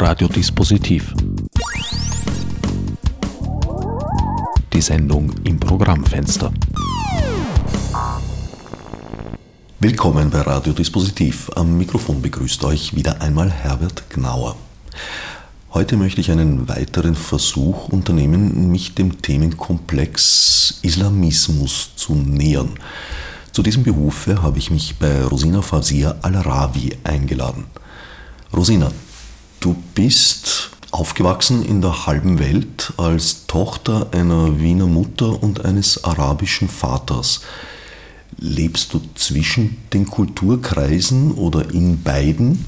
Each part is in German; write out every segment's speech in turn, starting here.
Radiodispositiv. Die Sendung im Programmfenster. Willkommen bei Radiodispositiv. Am Mikrofon begrüßt euch wieder einmal Herbert Gnauer. Heute möchte ich einen weiteren Versuch unternehmen, mich dem Themenkomplex Islamismus zu nähern. Zu diesem Behufe habe ich mich bei Rosina Fazia Al-Rawi eingeladen. Rosina, du bist aufgewachsen in der halben Welt als Tochter einer Wiener Mutter und eines arabischen Vaters. Lebst du zwischen den Kulturkreisen oder in beiden?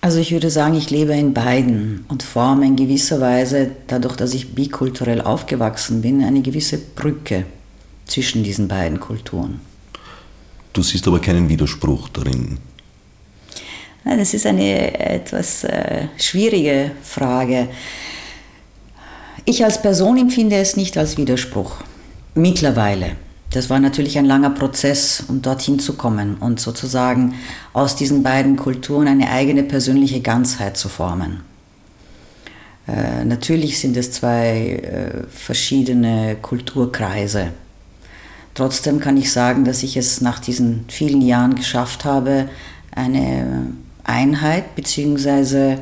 Also ich würde sagen, ich lebe in beiden und forme in gewisser Weise, dadurch, dass ich bikulturell aufgewachsen bin, eine gewisse Brücke zwischen diesen beiden Kulturen. Du siehst aber keinen Widerspruch darin. Das ist eine etwas äh, schwierige Frage. Ich als Person empfinde es nicht als Widerspruch. Mittlerweile. Das war natürlich ein langer Prozess, um dorthin zu kommen und sozusagen aus diesen beiden Kulturen eine eigene persönliche Ganzheit zu formen. Äh, natürlich sind es zwei äh, verschiedene Kulturkreise. Trotzdem kann ich sagen, dass ich es nach diesen vielen Jahren geschafft habe, eine Einheit bzw.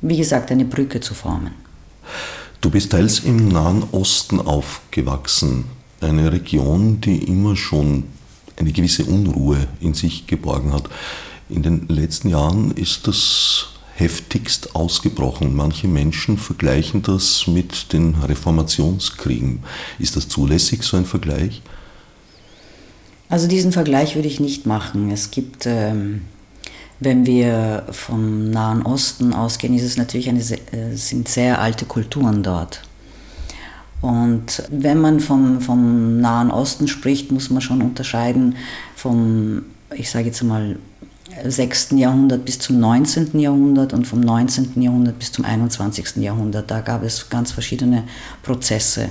wie gesagt eine Brücke zu formen. Du bist teils im Nahen Osten aufgewachsen, eine Region, die immer schon eine gewisse Unruhe in sich geborgen hat. In den letzten Jahren ist das heftigst ausgebrochen. Manche Menschen vergleichen das mit den Reformationskriegen. Ist das zulässig, so ein Vergleich? Also diesen Vergleich würde ich nicht machen. Es gibt, ähm, wenn wir vom Nahen Osten ausgehen, ist es natürlich eine, äh, sind sehr alte Kulturen dort. Und wenn man vom, vom Nahen Osten spricht, muss man schon unterscheiden vom, ich sage jetzt mal, 6. Jahrhundert bis zum 19. Jahrhundert und vom 19. Jahrhundert bis zum 21. Jahrhundert. Da gab es ganz verschiedene Prozesse.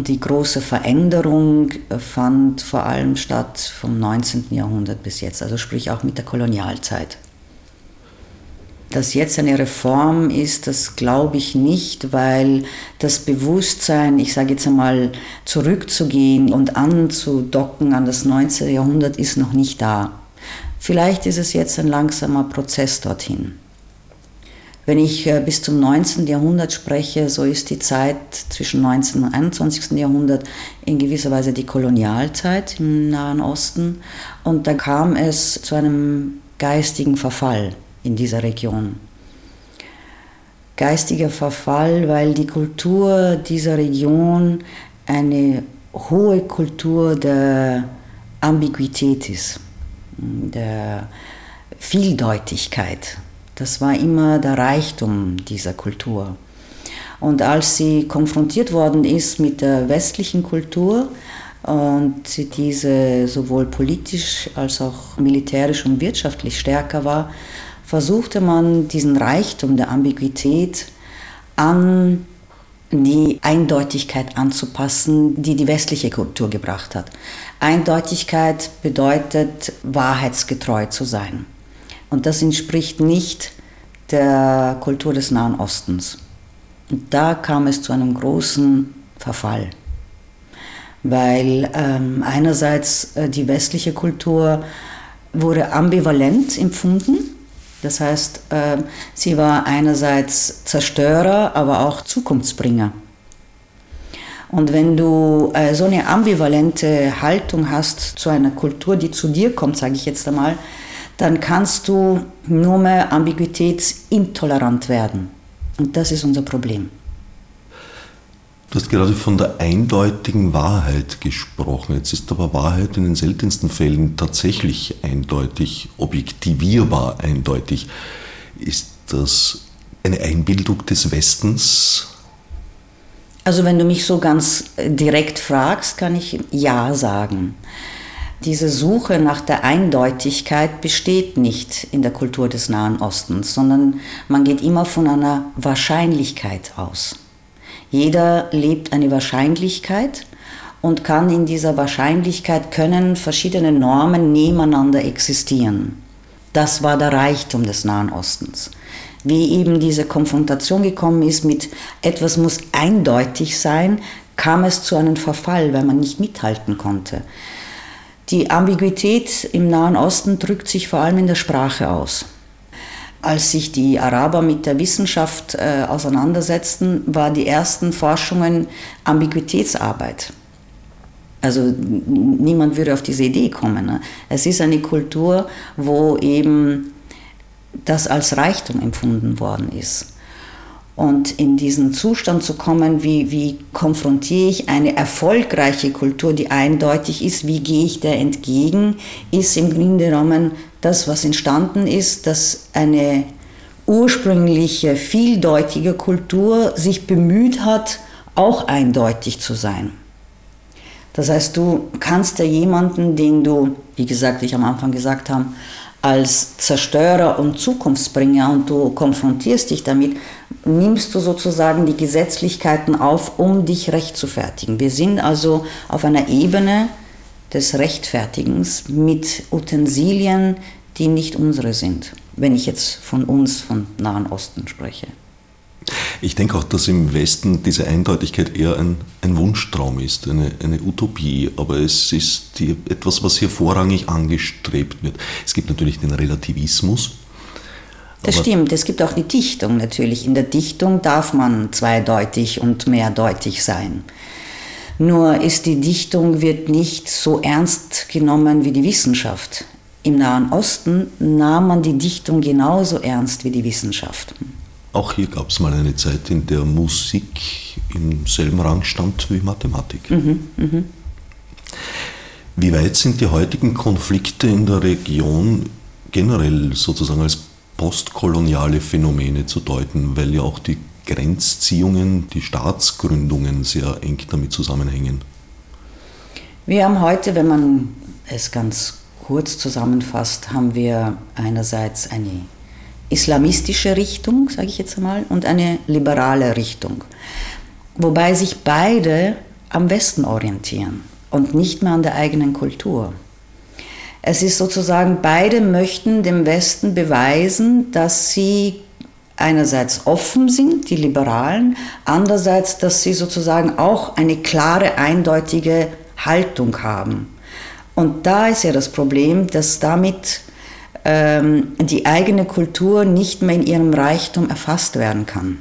Und die große Veränderung fand vor allem statt vom 19. Jahrhundert bis jetzt, also sprich auch mit der Kolonialzeit. Dass jetzt eine Reform ist, das glaube ich nicht, weil das Bewusstsein, ich sage jetzt einmal, zurückzugehen und anzudocken an das 19. Jahrhundert ist noch nicht da. Vielleicht ist es jetzt ein langsamer Prozess dorthin. Wenn ich äh, bis zum 19. Jahrhundert spreche, so ist die Zeit zwischen 19. und 21. Jahrhundert in gewisser Weise die Kolonialzeit im Nahen Osten. Und da kam es zu einem geistigen Verfall in dieser Region. Geistiger Verfall, weil die Kultur dieser Region eine hohe Kultur der Ambiguität ist, der Vieldeutigkeit. Das war immer der Reichtum dieser Kultur. Und als sie konfrontiert worden ist mit der westlichen Kultur und sie diese sowohl politisch als auch militärisch und wirtschaftlich stärker war, versuchte man diesen Reichtum der Ambiguität an die Eindeutigkeit anzupassen, die die westliche Kultur gebracht hat. Eindeutigkeit bedeutet, wahrheitsgetreu zu sein. Und das entspricht nicht der Kultur des Nahen Ostens. Und da kam es zu einem großen Verfall, weil ähm, einerseits äh, die westliche Kultur wurde ambivalent empfunden. Das heißt, äh, sie war einerseits Zerstörer, aber auch Zukunftsbringer. Und wenn du äh, so eine ambivalente Haltung hast zu einer Kultur, die zu dir kommt, sage ich jetzt einmal, dann kannst du nur mehr ambiguitätsintolerant werden. Und das ist unser Problem. Du hast gerade von der eindeutigen Wahrheit gesprochen. Jetzt ist aber Wahrheit in den seltensten Fällen tatsächlich eindeutig, objektivierbar eindeutig. Ist das eine Einbildung des Westens? Also wenn du mich so ganz direkt fragst, kann ich ja sagen. Diese Suche nach der Eindeutigkeit besteht nicht in der Kultur des Nahen Ostens, sondern man geht immer von einer Wahrscheinlichkeit aus. Jeder lebt eine Wahrscheinlichkeit und kann in dieser Wahrscheinlichkeit können verschiedene Normen nebeneinander existieren. Das war der Reichtum des Nahen Ostens. wie eben diese Konfrontation gekommen ist mit etwas muss eindeutig sein, kam es zu einem Verfall, weil man nicht mithalten konnte. Die Ambiguität im Nahen Osten drückt sich vor allem in der Sprache aus. Als sich die Araber mit der Wissenschaft äh, auseinandersetzten, waren die ersten Forschungen Ambiguitätsarbeit. Also niemand würde auf diese Idee kommen. Ne? Es ist eine Kultur, wo eben das als Reichtum empfunden worden ist. Und in diesen Zustand zu kommen, wie, wie konfrontiere ich eine erfolgreiche Kultur, die eindeutig ist, wie gehe ich der entgegen, ist im Grunde genommen das, was entstanden ist, dass eine ursprüngliche, vieldeutige Kultur sich bemüht hat, auch eindeutig zu sein. Das heißt, du kannst ja jemanden, den du, wie gesagt, ich am Anfang gesagt habe, als Zerstörer und Zukunftsbringer und du konfrontierst dich damit, nimmst du sozusagen die Gesetzlichkeiten auf, um dich rechtfertigen. Wir sind also auf einer Ebene des Rechtfertigens mit Utensilien, die nicht unsere sind, wenn ich jetzt von uns, von Nahen Osten spreche. Ich denke auch, dass im Westen diese Eindeutigkeit eher ein, ein Wunschtraum ist, eine, eine, Utopie, aber es ist die, etwas, was hier vorrangig angestrebt wird. Es gibt natürlich den Relativismus. Das stimmt, es gibt auch die Dichtung natürlich. In der Dichtung darf man zweideutig und mehrdeutig sein. Nur ist die Dichtung wird nicht so ernst genommen wie die Wissenschaft. Im Nahen Osten nahm man die Dichtung genauso ernst wie die Wissenschaft. Auch hier gab es mal eine Zeit, in der Musik im selben Rang stand wie Mathematik. Mhm, mh. Wie weit sind die heutigen Konflikte in der Region generell sozusagen als postkoloniale Phänomene zu deuten, weil ja auch die Grenzziehungen, die Staatsgründungen sehr eng damit zusammenhängen? Wir haben heute, wenn man es ganz kurz zusammenfasst, haben wir einerseits eine islamistische Richtung, sage ich jetzt einmal, und eine liberale Richtung. Wobei sich beide am Westen orientieren und nicht mehr an der eigenen Kultur. Es ist sozusagen, beide möchten dem Westen beweisen, dass sie einerseits offen sind, die Liberalen, andererseits, dass sie sozusagen auch eine klare, eindeutige Haltung haben. Und da ist ja das Problem, dass damit ähm, die eigene Kultur nicht mehr in ihrem Reichtum erfasst werden kann.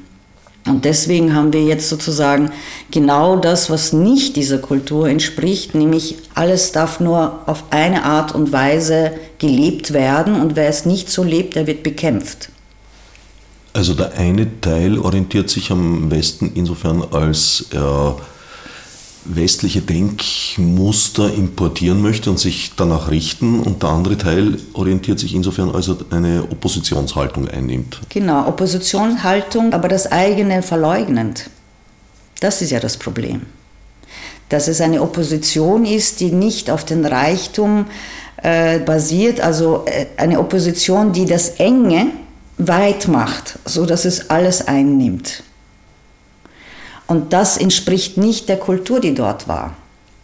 Und deswegen haben wir jetzt sozusagen genau das, was nicht dieser Kultur entspricht, nämlich alles darf nur auf eine Art und Weise gelebt werden und wer es nicht so lebt, der wird bekämpft. Also der eine Teil orientiert sich am Westen insofern, als er westliche Denkmuster importieren möchte und sich danach richten und der andere Teil orientiert sich insofern, als er eine Oppositionshaltung einnimmt. Genau, Oppositionshaltung, aber das eigene verleugnend. Das ist ja das Problem. Dass es eine Opposition ist, die nicht auf den Reichtum äh, basiert, also äh, eine Opposition, die das Enge weit macht, sodass es alles einnimmt. Und das entspricht nicht der Kultur, die dort war.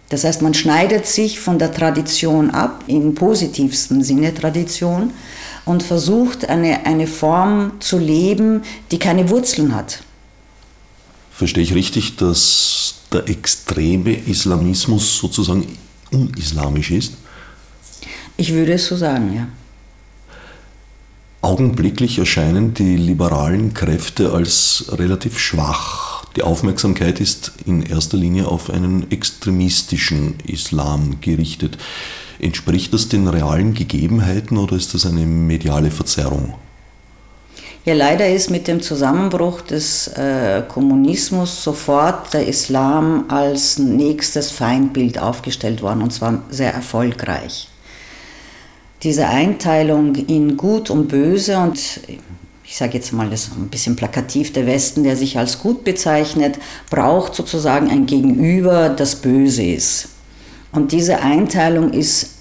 Das heißt, man schneidet sich von der Tradition ab, im positivsten Sinne Tradition, und versucht eine, eine Form zu leben, die keine Wurzeln hat. Verstehe ich richtig, dass der extreme Islamismus sozusagen unislamisch ist? Ich würde es so sagen, ja. Augenblicklich erscheinen die liberalen Kräfte als relativ schwach die Aufmerksamkeit ist in erster Linie auf einen extremistischen Islam gerichtet. Entspricht das den realen Gegebenheiten oder ist das eine mediale Verzerrung? Ja, leider ist mit dem Zusammenbruch des äh, Kommunismus sofort der Islam als nächstes Feindbild aufgestellt worden und zwar sehr erfolgreich. Diese Einteilung in Gut und Böse und ich sage jetzt mal das ein bisschen plakativ, der Westen, der sich als gut bezeichnet, braucht sozusagen ein Gegenüber, das böse ist. Und diese Einteilung ist,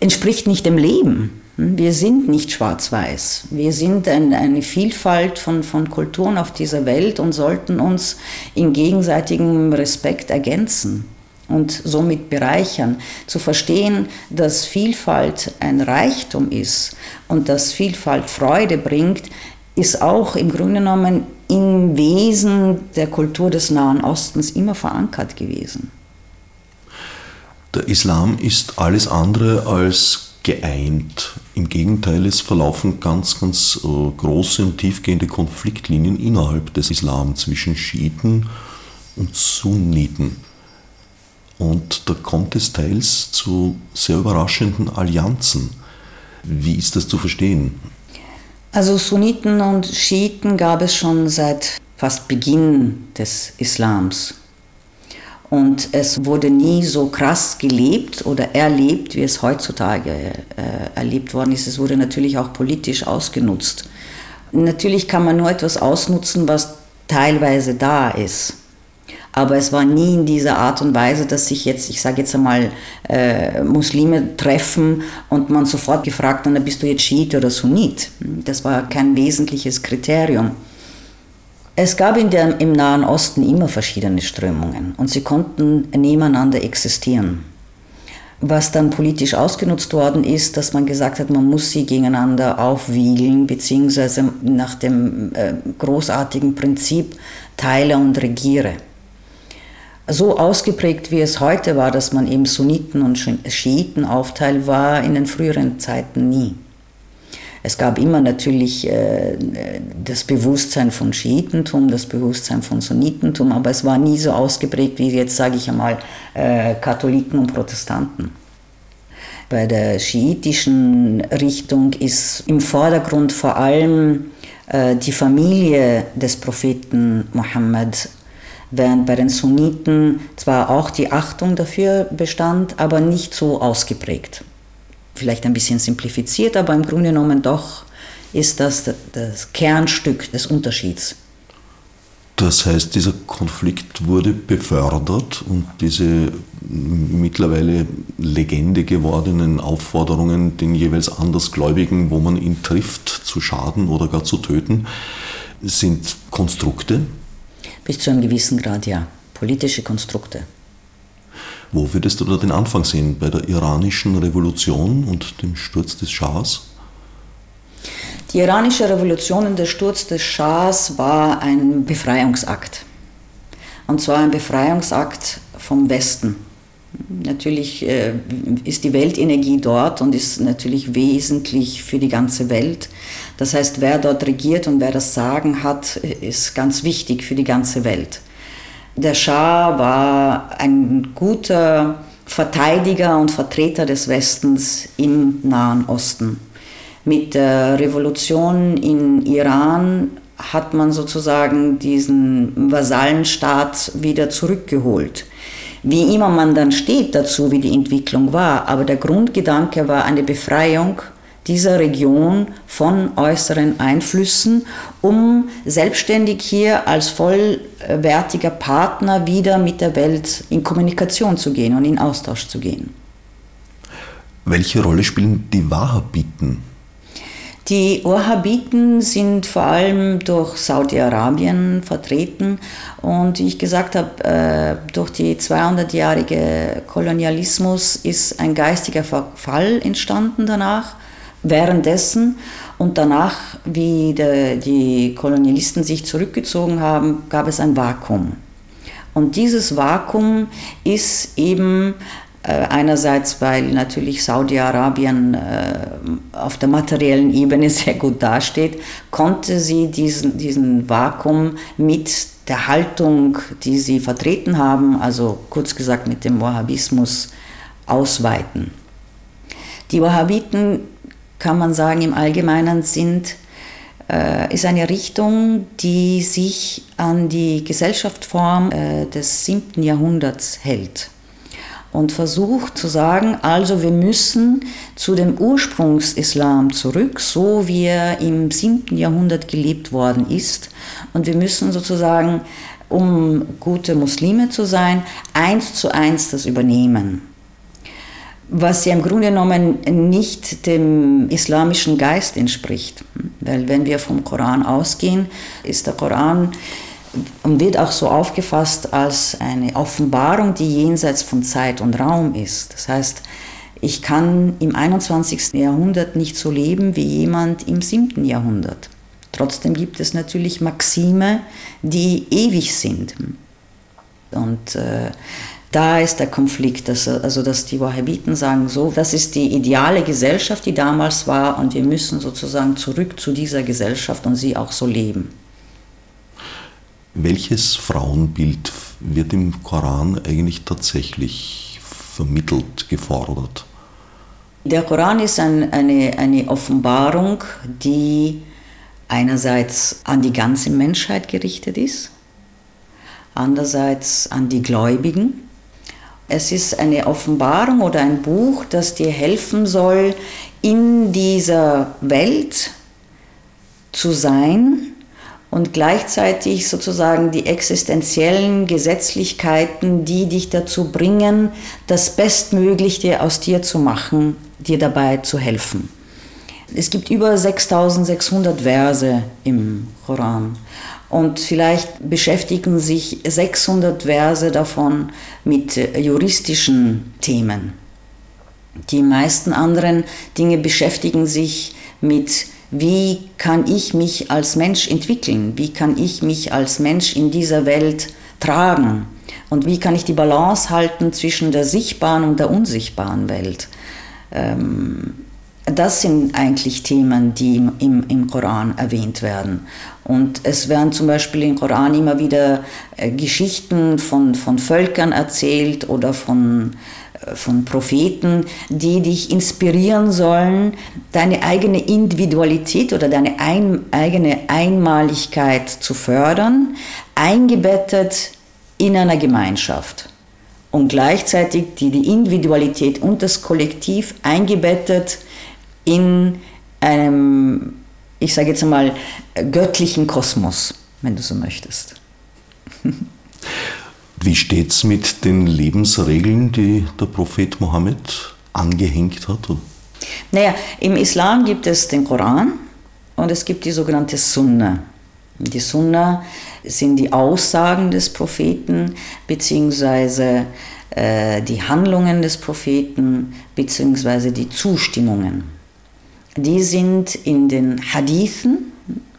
entspricht nicht dem Leben. Wir sind nicht schwarz-weiß. Wir sind ein, eine Vielfalt von, von Kulturen auf dieser Welt und sollten uns in gegenseitigem Respekt ergänzen und somit bereichern. Zu verstehen, dass Vielfalt ein Reichtum ist und dass Vielfalt Freude bringt, ist auch im Grunde genommen im Wesen der Kultur des Nahen Ostens immer verankert gewesen. Der Islam ist alles andere als geeint. Im Gegenteil, es verlaufen ganz, ganz äh, große und tiefgehende Konfliktlinien innerhalb des Islam zwischen Schiiten und Sunniten. Und da kommt es teils zu sehr überraschenden Allianzen. Wie ist das zu verstehen? Also Sunniten und Schiiten gab es schon seit fast Beginn des Islams. Und es wurde nie so krass gelebt oder erlebt, wie es heutzutage äh, erlebt worden ist. Es wurde natürlich auch politisch ausgenutzt. Natürlich kann man nur etwas ausnutzen, was teilweise da ist. Aber es war nie in dieser Art und Weise, dass sich jetzt, ich sage jetzt einmal, äh, Muslime treffen und man sofort gefragt hat, bist du jetzt Schiit oder Sunnit? Das war kein wesentliches Kriterium. Es gab in der, im Nahen Osten immer verschiedene Strömungen und sie konnten nebeneinander existieren. Was dann politisch ausgenutzt worden ist, dass man gesagt hat, man muss sie gegeneinander aufwiegeln, beziehungsweise nach dem äh, großartigen Prinzip teile und regiere. So ausgeprägt wie es heute war, dass man eben Sunniten und Schiiten aufteilt, war in den früheren Zeiten nie. Es gab immer natürlich äh, das Bewusstsein von Schiitentum, das Bewusstsein von Sunnitentum, aber es war nie so ausgeprägt wie jetzt, sage ich einmal, äh, Katholiken und Protestanten. Bei der schiitischen Richtung ist im Vordergrund vor allem äh, die Familie des Propheten Mohammed, während bei den Sunniten zwar auch die Achtung dafür bestand, aber nicht so ausgeprägt vielleicht ein bisschen simplifiziert, aber im Grunde genommen doch ist das das Kernstück des Unterschieds. Das heißt, dieser Konflikt wurde befördert und diese mittlerweile Legende gewordenen Aufforderungen, den jeweils Andersgläubigen, wo man ihn trifft, zu schaden oder gar zu töten, sind Konstrukte? Bis zu einem gewissen Grad ja, politische Konstrukte. Wo würdest du da den Anfang sehen? Bei der iranischen Revolution und dem Sturz des Schahs? Die iranische Revolution und der Sturz des Schahs war ein Befreiungsakt. Und zwar ein Befreiungsakt vom Westen. Natürlich äh, ist die Weltenergie dort und ist natürlich wesentlich für die ganze Welt. Das heißt, wer dort regiert und wer das Sagen hat, ist ganz wichtig für die ganze Welt. Der Schah war ein guter Verteidiger und Vertreter des Westens im Nahen Osten. Mit der Revolution in Iran hat man sozusagen diesen Vasallenstaat wieder zurückgeholt. Wie immer man dann steht dazu, wie die Entwicklung war, aber der Grundgedanke war eine Befreiung dieser Region von äußeren Einflüssen, um selbstständig hier als vollwertiger Partner wieder mit der Welt in Kommunikation zu gehen und in Austausch zu gehen. Welche Rolle spielen die Wahhabiten? Die Wahhabiten sind vor allem durch Saudi-Arabien vertreten und wie ich gesagt habe, äh, durch die 200-jährige Kolonialismus ist ein geistiger Verfall entstanden danach währenddessen und danach, wie die Kolonialisten sich zurückgezogen haben, gab es ein Vakuum. Und dieses Vakuum ist eben einerseits, weil natürlich Saudi-Arabien äh, auf der materiellen Ebene sehr gut dasteht, konnte sie diesen, diesen Vakuum mit der Haltung, die sie vertreten haben, also kurz gesagt mit dem Wahhabismus, ausweiten. Die Wahhabiten kann man sagen, im Allgemeinen sind, äh, ist eine Richtung, die sich an die Gesellschaftsform äh, des 7. Jahrhunderts hält und versucht zu sagen, also wir müssen zu dem Ursprungsislam zurück, so wie er im 7. Jahrhundert gelebt worden ist. Und wir müssen sozusagen, um gute Muslime zu sein, eins zu eins das übernehmen was ja im Grunde genommen nicht dem islamischen Geist entspricht. Weil wenn wir vom Koran ausgehen, ist der Koran und wird auch so aufgefasst als eine Offenbarung, die jenseits von Zeit und Raum ist. Das heißt, ich kann im 21. Jahrhundert nicht so leben wie jemand im 7. Jahrhundert. trotzdem gibt es natürlich Maxime, die ewig sind. Und äh, da ist der Konflikt, dass, also dass die Wahhabiten sagen, so, das ist die ideale Gesellschaft, die damals war und wir müssen sozusagen zurück zu dieser Gesellschaft und sie auch so leben. Welches Frauenbild wird im Koran eigentlich tatsächlich vermittelt, gefordert? Der Koran ist ein, eine, eine Offenbarung, die einerseits an die ganze Menschheit gerichtet ist, andererseits an die Gläubigen. Es ist eine Offenbarung oder ein Buch, das dir helfen soll, in dieser Welt zu sein und gleichzeitig sozusagen die existenziellen Gesetzlichkeiten, die dich dazu bringen, das Bestmögliche aus dir zu machen, dir dabei zu helfen. Es gibt über 6600 Verse im Koran und vielleicht beschäftigen sich 600 Verse davon mit juristischen Themen. Die meisten anderen Dinge beschäftigen sich mit, wie kann ich mich als Mensch entwickeln, wie kann ich mich als Mensch in dieser Welt tragen und wie kann ich die Balance halten zwischen der sichtbaren und der unsichtbaren Welt. Ähm, das sind eigentlich Themen, die im, im, im, Koran erwähnt werden. Und es werden zum Beispiel im Koran immer wieder äh, Geschichten von, von Völkern erzählt oder von, von Propheten, die dich inspirieren sollen, deine eigene Individualität oder deine ein, eigene Einmaligkeit zu fördern, eingebettet in einer Gemeinschaft und gleichzeitig die, die Individualität und das Kollektiv eingebettet in einem, ich sage jetzt einmal, göttlichen Kosmos, wenn du so möchtest. Wie steht es mit den Lebensregeln, die der Prophet Mohammed angehängt hat? Naja, im Islam gibt es den Koran und es gibt die sogenannte Sunna. Die Sunna sind die Aussagen des Propheten beziehungsweise äh, die Handlungen des Propheten beziehungsweise die Zustimmungen. Die sind in den Hadithen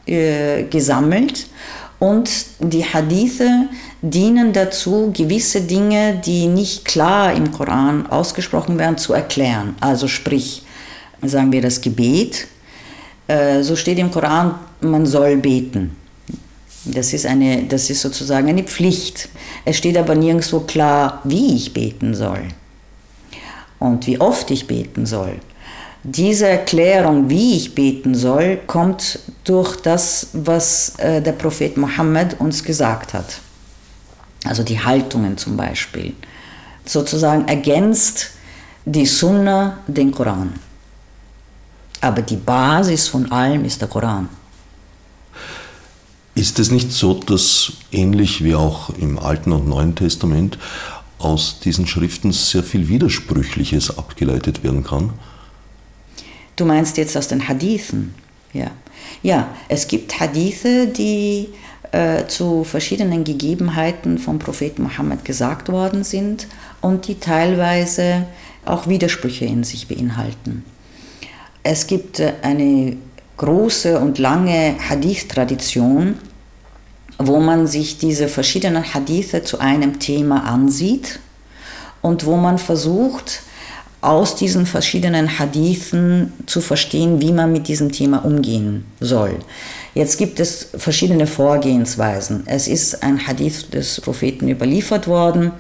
äh, gesammelt und die Hadithe dienen dazu, gewisse Dinge, die nicht klar im Koran ausgesprochen werden, zu erklären. Also sprich, sagen wir das Gebet. Äh, so steht im Koran, man soll beten. Das ist, eine, das ist sozusagen eine Pflicht. Es steht aber nirgendwo klar, wie ich beten soll und wie oft ich beten soll. Diese Erklärung, wie ich beten soll, kommt durch das, was äh, der Prophet Mohammed uns gesagt hat. Also die Haltungen zum Beispiel. Sozusagen ergänzt die Sunna den Koran. Aber die Basis von allem ist der Koran. Ist es nicht so, dass ähnlich wie auch im Alten und Neuen Testament aus diesen Schriften sehr viel Widersprüchliches abgeleitet werden kann? Du meinst jetzt aus den Hadithen? Ja. Ja, es gibt Hadithe, die äh, zu verschiedenen Gegebenheiten vom Propheten Mohammed gesagt worden sind und die teilweise auch Widersprüche in sich beinhalten. Es gibt äh, eine große und lange Hadith-Tradition, wo man sich diese verschiedenen Hadithe zu einem Thema ansieht und wo man versucht, aus diesen verschiedenen Hadithen zu verstehen, wie man mit diesem Thema umgehen soll. Jetzt gibt es verschiedene Vorgehensweisen. Es ist ein Hadith des Propheten überliefert worden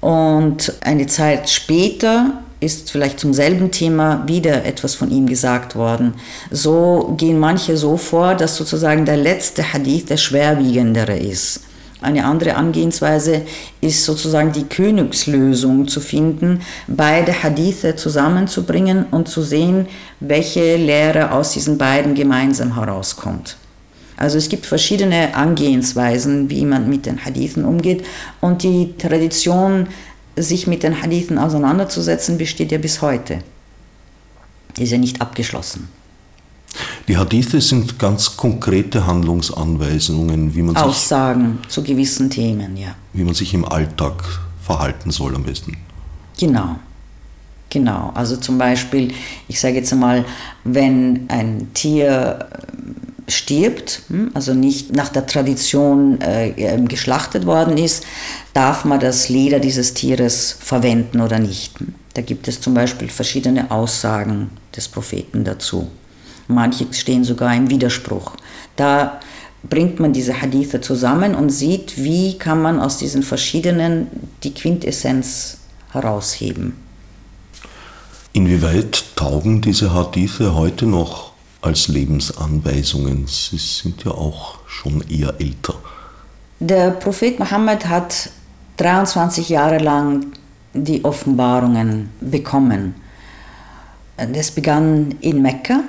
und eine Zeit später ist vielleicht zum selben Thema wieder etwas von ihm gesagt worden. So gehen manche so vor, dass sozusagen der letzte Hadith der schwerwiegendere ist. Eine andere Angehensweise ist sozusagen die Königslösung zu finden, beide Hadithe zusammenzubringen und zu sehen, welche Lehre aus diesen beiden gemeinsam herauskommt. Also es gibt verschiedene Angehensweisen, wie man mit den Hadithen umgeht und die Tradition sich mit den Hadithen auseinanderzusetzen, besteht ja bis heute. Ist ja nicht abgeschlossen. Die Hadithe sind ganz konkrete Handlungsanweisungen, wie man Aussagen sich, zu gewissen Themen, ja. Wie man sich im Alltag verhalten soll am besten. Genau. Genau. Also zum Beispiel, ich sage jetzt einmal, wenn ein Tier stirbt, hm, also nicht nach der Tradition äh, ähm, geschlachtet worden ist, darf man das Leder dieses Tieres verwenden oder nicht. Da gibt es zum Beispiel verschiedene Aussagen des Propheten dazu. Manche stehen sogar im Widerspruch. Da bringt man diese Hadithe zusammen und sieht, wie kann man aus diesen verschiedenen die Quintessenz herausheben. Inwieweit taugen diese Hadithe heute noch als Lebensanweisungen? Sie sind ja auch schon eher älter. Der Prophet Mohammed hat 23 Jahre lang die Offenbarungen bekommen. Das begann in Mekka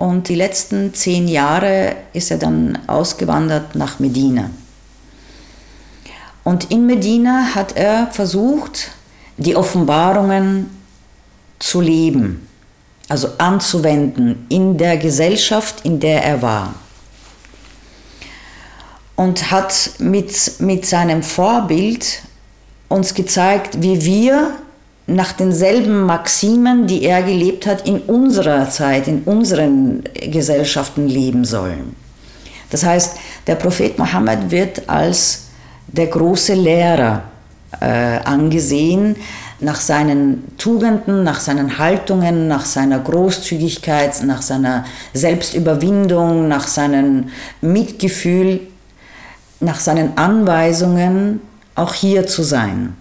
und die letzten zehn Jahre ist er dann ausgewandert nach Medina. Und in Medina hat er versucht, die Offenbarungen zu leben also anzuwenden in der Gesellschaft, in der er war. Und hat mit, mit seinem Vorbild uns gezeigt, wie wir nach denselben Maximen, die er gelebt hat, in unserer Zeit, in unseren Gesellschaften leben sollen. Das heißt, der Prophet Mohammed wird als der große Lehrer äh, angesehen, nach seinen Tugenden, nach seinen Haltungen, nach seiner Großzügigkeit, nach seiner Selbstüberwindung, nach seinem Mitgefühl, nach seinen Anweisungen, auch hier zu sein.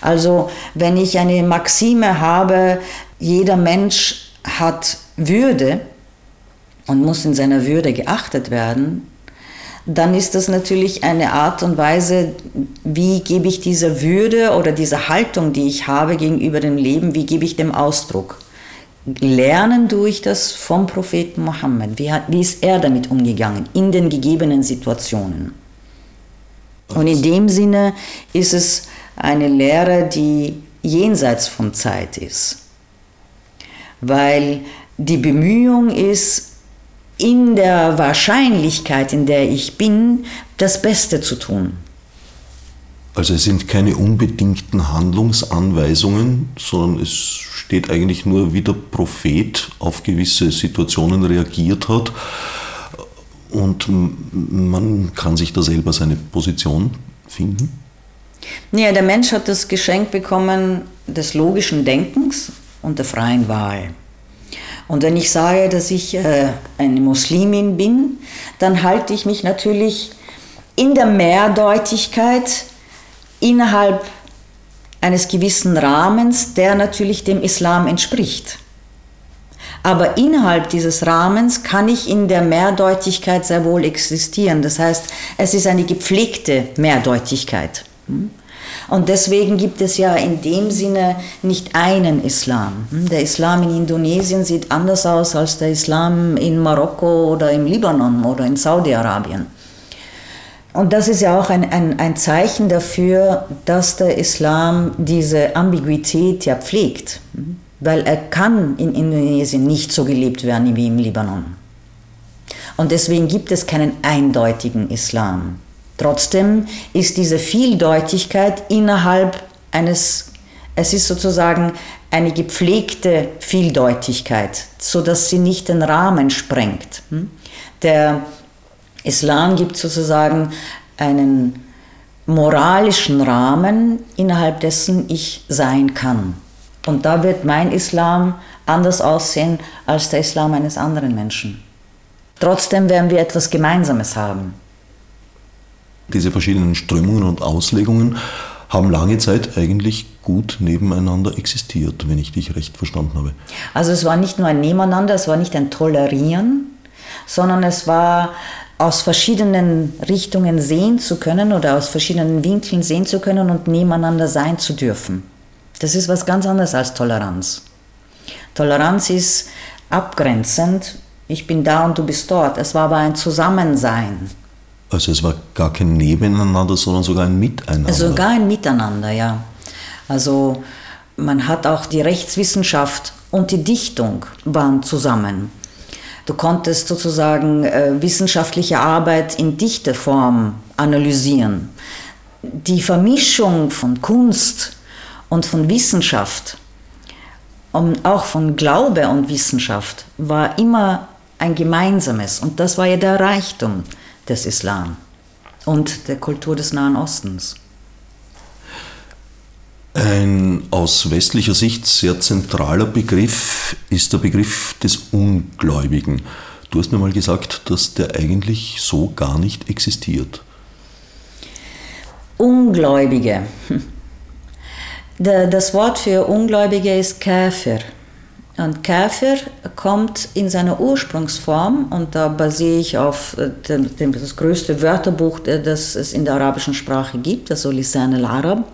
Also wenn ich eine Maxime habe, jeder Mensch hat Würde und muss in seiner Würde geachtet werden, dann ist das natürlich eine Art und Weise, wie gebe ich dieser Würde oder dieser Haltung, die ich habe gegenüber dem Leben, wie gebe ich dem Ausdruck? Lernen durch das vom Propheten Mohammed. Wie, hat, wie ist er damit umgegangen in den gegebenen Situationen? Und in dem Sinne ist es eine Lehre, die jenseits von Zeit ist. Weil die Bemühung ist, in der Wahrscheinlichkeit, in der ich bin, das Beste zu tun. Also es sind keine unbedingten Handlungsanweisungen, sondern es steht eigentlich nur, wie der Prophet auf gewisse Situationen reagiert hat. Und man kann sich da selber seine Position finden. Ja, der Mensch hat das Geschenk bekommen des logischen Denkens und der freien Wahl. Und wenn ich sage, dass ich äh, eine Muslimin bin, dann halte ich mich natürlich in der Mehrdeutigkeit innerhalb eines gewissen Rahmens, der natürlich dem Islam entspricht. Aber innerhalb dieses Rahmens kann ich in der Mehrdeutigkeit sehr wohl existieren. Das heißt, es ist eine gepflegte Mehrdeutigkeit. Hm? Und deswegen gibt es ja in dem Sinne nicht einen Islam. Hm, der Islam in Indonesien sieht anders aus als der Islam in Marokko oder im Libanon oder in Saudi-Arabien. Und das ist ja auch ein, ein, ein Zeichen dafür, dass der Islam diese Ambiguität ja pflegt. Hm, weil er kann in Indonesien nicht so gelebt werden wie im Libanon. Und deswegen gibt es keinen eindeutigen Islam. Trotzdem ist diese Vieldeutigkeit innerhalb eines, es ist sozusagen eine gepflegte Vieldeutigkeit, sodass sie nicht den Rahmen sprengt. Hm? Der Islam gibt sozusagen einen moralischen Rahmen, innerhalb dessen ich sein kann. Und da wird mein Islam anders aussehen als der Islam eines anderen Menschen. Trotzdem werden wir etwas Gemeinsames haben. Diese verschiedenen Strömungen und Auslegungen haben lange Zeit eigentlich gut nebeneinander existiert, wenn ich dich recht verstanden habe. Also es war nicht nur ein Nebeneinander, es war nicht ein Tolerieren, sondern es war aus verschiedenen Richtungen sehen zu können oder aus verschiedenen Winkeln sehen zu können und nebeneinander sein zu dürfen. Das ist was ganz anderes als Toleranz. Toleranz ist abgrenzend, ich bin da und du bist dort. Es war aber ein Zusammensein. Also es war gar kein Nebeneinander, sondern sogar ein Miteinander. Sogar ein Miteinander, ja. Also man hat auch die Rechtswissenschaft und die Dichtung waren zusammen. Du konntest sozusagen äh, wissenschaftliche Arbeit in Dichteform analysieren. Die Vermischung von Kunst und von Wissenschaft und auch von Glaube und Wissenschaft war immer ein gemeinsames. Und das war ja der Reichtum des Islam und der Kultur des Nahen Ostens. Ein aus westlicher Sicht sehr zentraler Begriff ist der Begriff des Ungläubigen. Du hast mir mal gesagt, dass der eigentlich so gar nicht existiert. Ungläubige. Das Wort für Ungläubige ist Käfer. Und Käfer kommt in seiner Ursprungsform, und da basiere ich auf äh, dem, dem, das größte Wörterbuch, das es in der arabischen Sprache gibt, also Lisan al-Arab,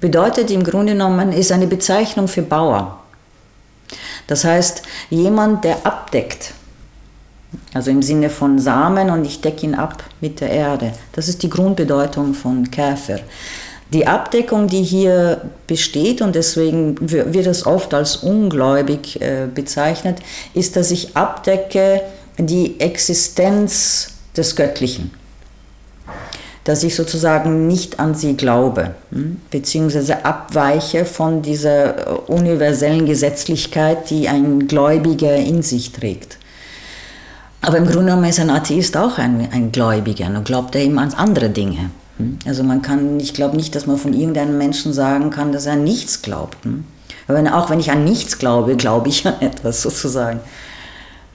bedeutet im Grunde genommen, ist eine Bezeichnung für Bauer. Das heißt, jemand, der abdeckt, also im Sinne von Samen und ich decke ihn ab mit der Erde. Das ist die Grundbedeutung von Käfer. Die Abdeckung, die hier besteht, und deswegen wird es oft als ungläubig äh, bezeichnet, ist, dass ich abdecke die Existenz des Göttlichen. Dass ich sozusagen nicht an sie glaube, hm, beziehungsweise abweiche von dieser äh, universellen Gesetzlichkeit, die ein Gläubiger in sich trägt. Aber im Grunde genommen ist ein Atheist auch ein, ein Gläubiger und glaubt er eben an andere Dinge. Hm? Also man kann, ich glaube nicht, dass man von irgendeinem Menschen sagen kann, dass er an nichts glaubt. Hm? Aber auch wenn ich an nichts glaube, glaube ich an etwas sozusagen.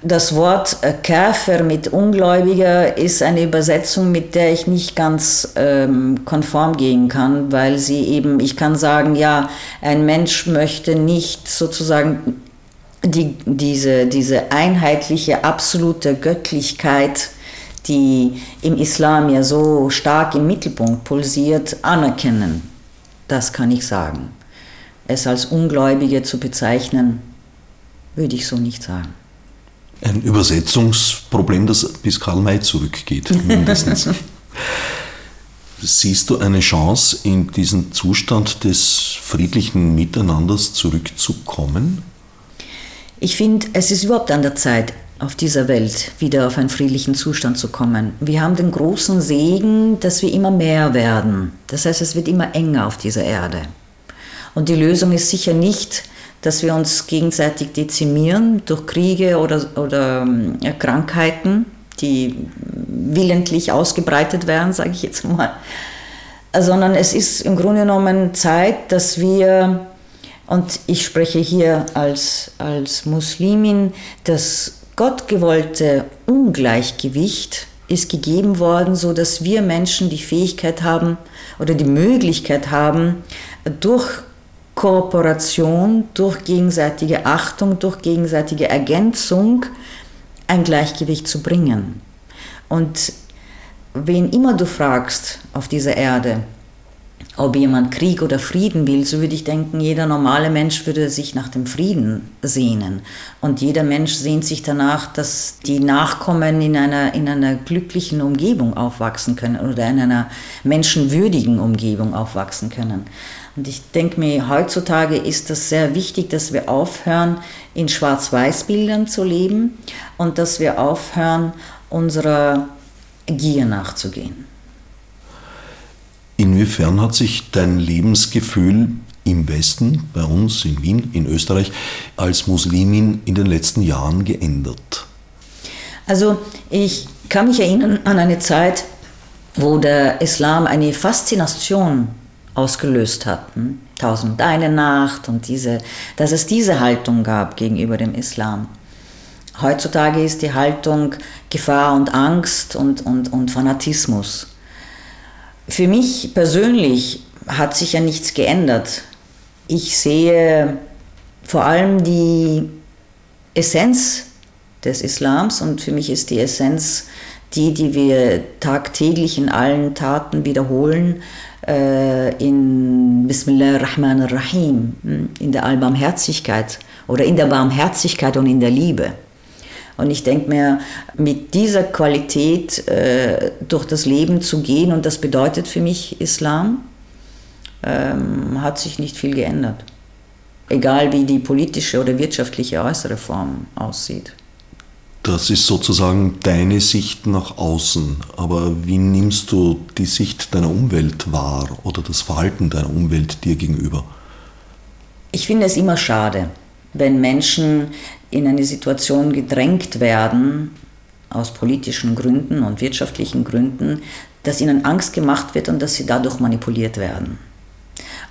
Das Wort äh, Käfer mit Ungläubiger ist eine Übersetzung, mit der ich nicht ganz ähm, konform gehen kann, weil sie eben, ich kann sagen, ja, ein Mensch möchte nicht sozusagen die, diese, diese einheitliche, absolute Göttlichkeit die im Islam ja so stark im Mittelpunkt pulsiert, anerkennen. Das kann ich sagen. Es als Ungläubige zu bezeichnen, würde ich so nicht sagen. Ein Übersetzungsproblem, das bis Karl May zurückgeht, mindestens. Siehst du eine Chance, in diesen Zustand des friedlichen Miteinanders zurückzukommen? Ich finde, es ist überhaupt an der Zeit, auf dieser Welt wieder auf einen friedlichen Zustand zu kommen. Wir haben den großen Segen, dass wir immer mehr werden. Das heißt, es wird immer enger auf dieser Erde. Und die Lösung ist sicher nicht, dass wir uns gegenseitig dezimieren durch Kriege oder, oder ja, Krankheiten, die willentlich ausgebreitet werden, sage ich jetzt mal, sondern es ist im Grunde genommen Zeit, dass wir, und ich spreche hier als, als Muslimin, dass gottgewollte Ungleichgewicht ist gegeben worden, so dass wir Menschen die Fähigkeit haben oder die Möglichkeit haben, durch Kooperation, durch gegenseitige Achtung, durch gegenseitige Ergänzung ein Gleichgewicht zu bringen. Und wen immer du fragst auf dieser Erde, ob jemand Krieg oder Frieden will, so würde ich denken, jeder normale Mensch würde sich nach dem Frieden sehnen. Und jeder Mensch sehnt sich danach, dass die Nachkommen in einer, in einer glücklichen Umgebung aufwachsen können oder in einer menschenwürdigen Umgebung aufwachsen können. Und ich denke mir, heutzutage ist das sehr wichtig, dass wir aufhören, in Schwarz-Weiß-Bildern zu leben und dass wir aufhören, unserer Gier nachzugehen. Inwiefern hat sich dein Lebensgefühl im Westen, bei uns in Wien, in Österreich, als Muslimin in den letzten Jahren geändert? Also ich kann mich erinnern an eine Zeit, wo der Islam eine Faszination ausgelöst hat. Hm? Tausend eine Nacht und diese, dass es diese Haltung gab gegenüber dem Islam. Heutzutage ist die Haltung Gefahr und Angst und, und, und Fanatismus. Für mich persönlich hat sich ja nichts geändert. Ich sehe vor allem die Essenz des Islams und für mich ist die Essenz die, die wir tagtäglich in allen Taten wiederholen, äh, in Bismillah ar-Rahman ar-Rahim, hm, in der Allbarmherzigkeit oder in der Barmherzigkeit und in der Liebe. Und ich denke mir, mit dieser Qualität äh, durch das Leben zu gehen, und das bedeutet für mich Islam, ähm, hat sich nicht viel geändert. Egal wie die politische oder wirtschaftliche äußere Form aussieht. Das ist sozusagen deine Sicht nach außen. Aber wie nimmst du die Sicht deiner Umwelt wahr oder das Verhalten deiner Umwelt dir gegenüber? Ich finde es immer schade, wenn Menschen in eine Situation gedrängt werden, aus politischen Gründen und wirtschaftlichen Gründen, dass ihnen Angst gemacht wird und dass sie dadurch manipuliert werden.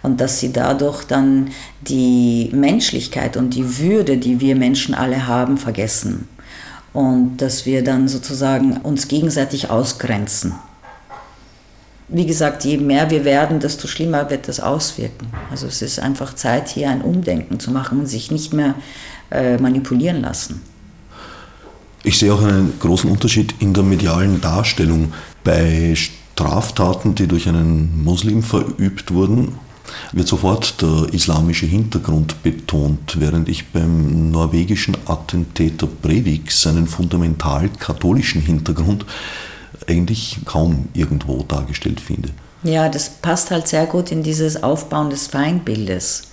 Und dass sie dadurch dann die Menschlichkeit und die Würde, die wir Menschen alle haben, vergessen. Und dass wir dann sozusagen uns gegenseitig ausgrenzen. Wie gesagt, je mehr wir werden, desto schlimmer wird das auswirken. Also es ist einfach Zeit, hier ein Umdenken zu machen und sich nicht mehr äh, manipulieren lassen. Ich sehe auch einen großen Unterschied in der medialen Darstellung. Bei Straftaten, die durch einen Muslim verübt wurden, wird sofort der islamische Hintergrund betont, während ich beim norwegischen Attentäter Breivik seinen fundamental katholischen Hintergrund eigentlich kaum irgendwo dargestellt finde. Ja, das passt halt sehr gut in dieses Aufbauen des Feindbildes.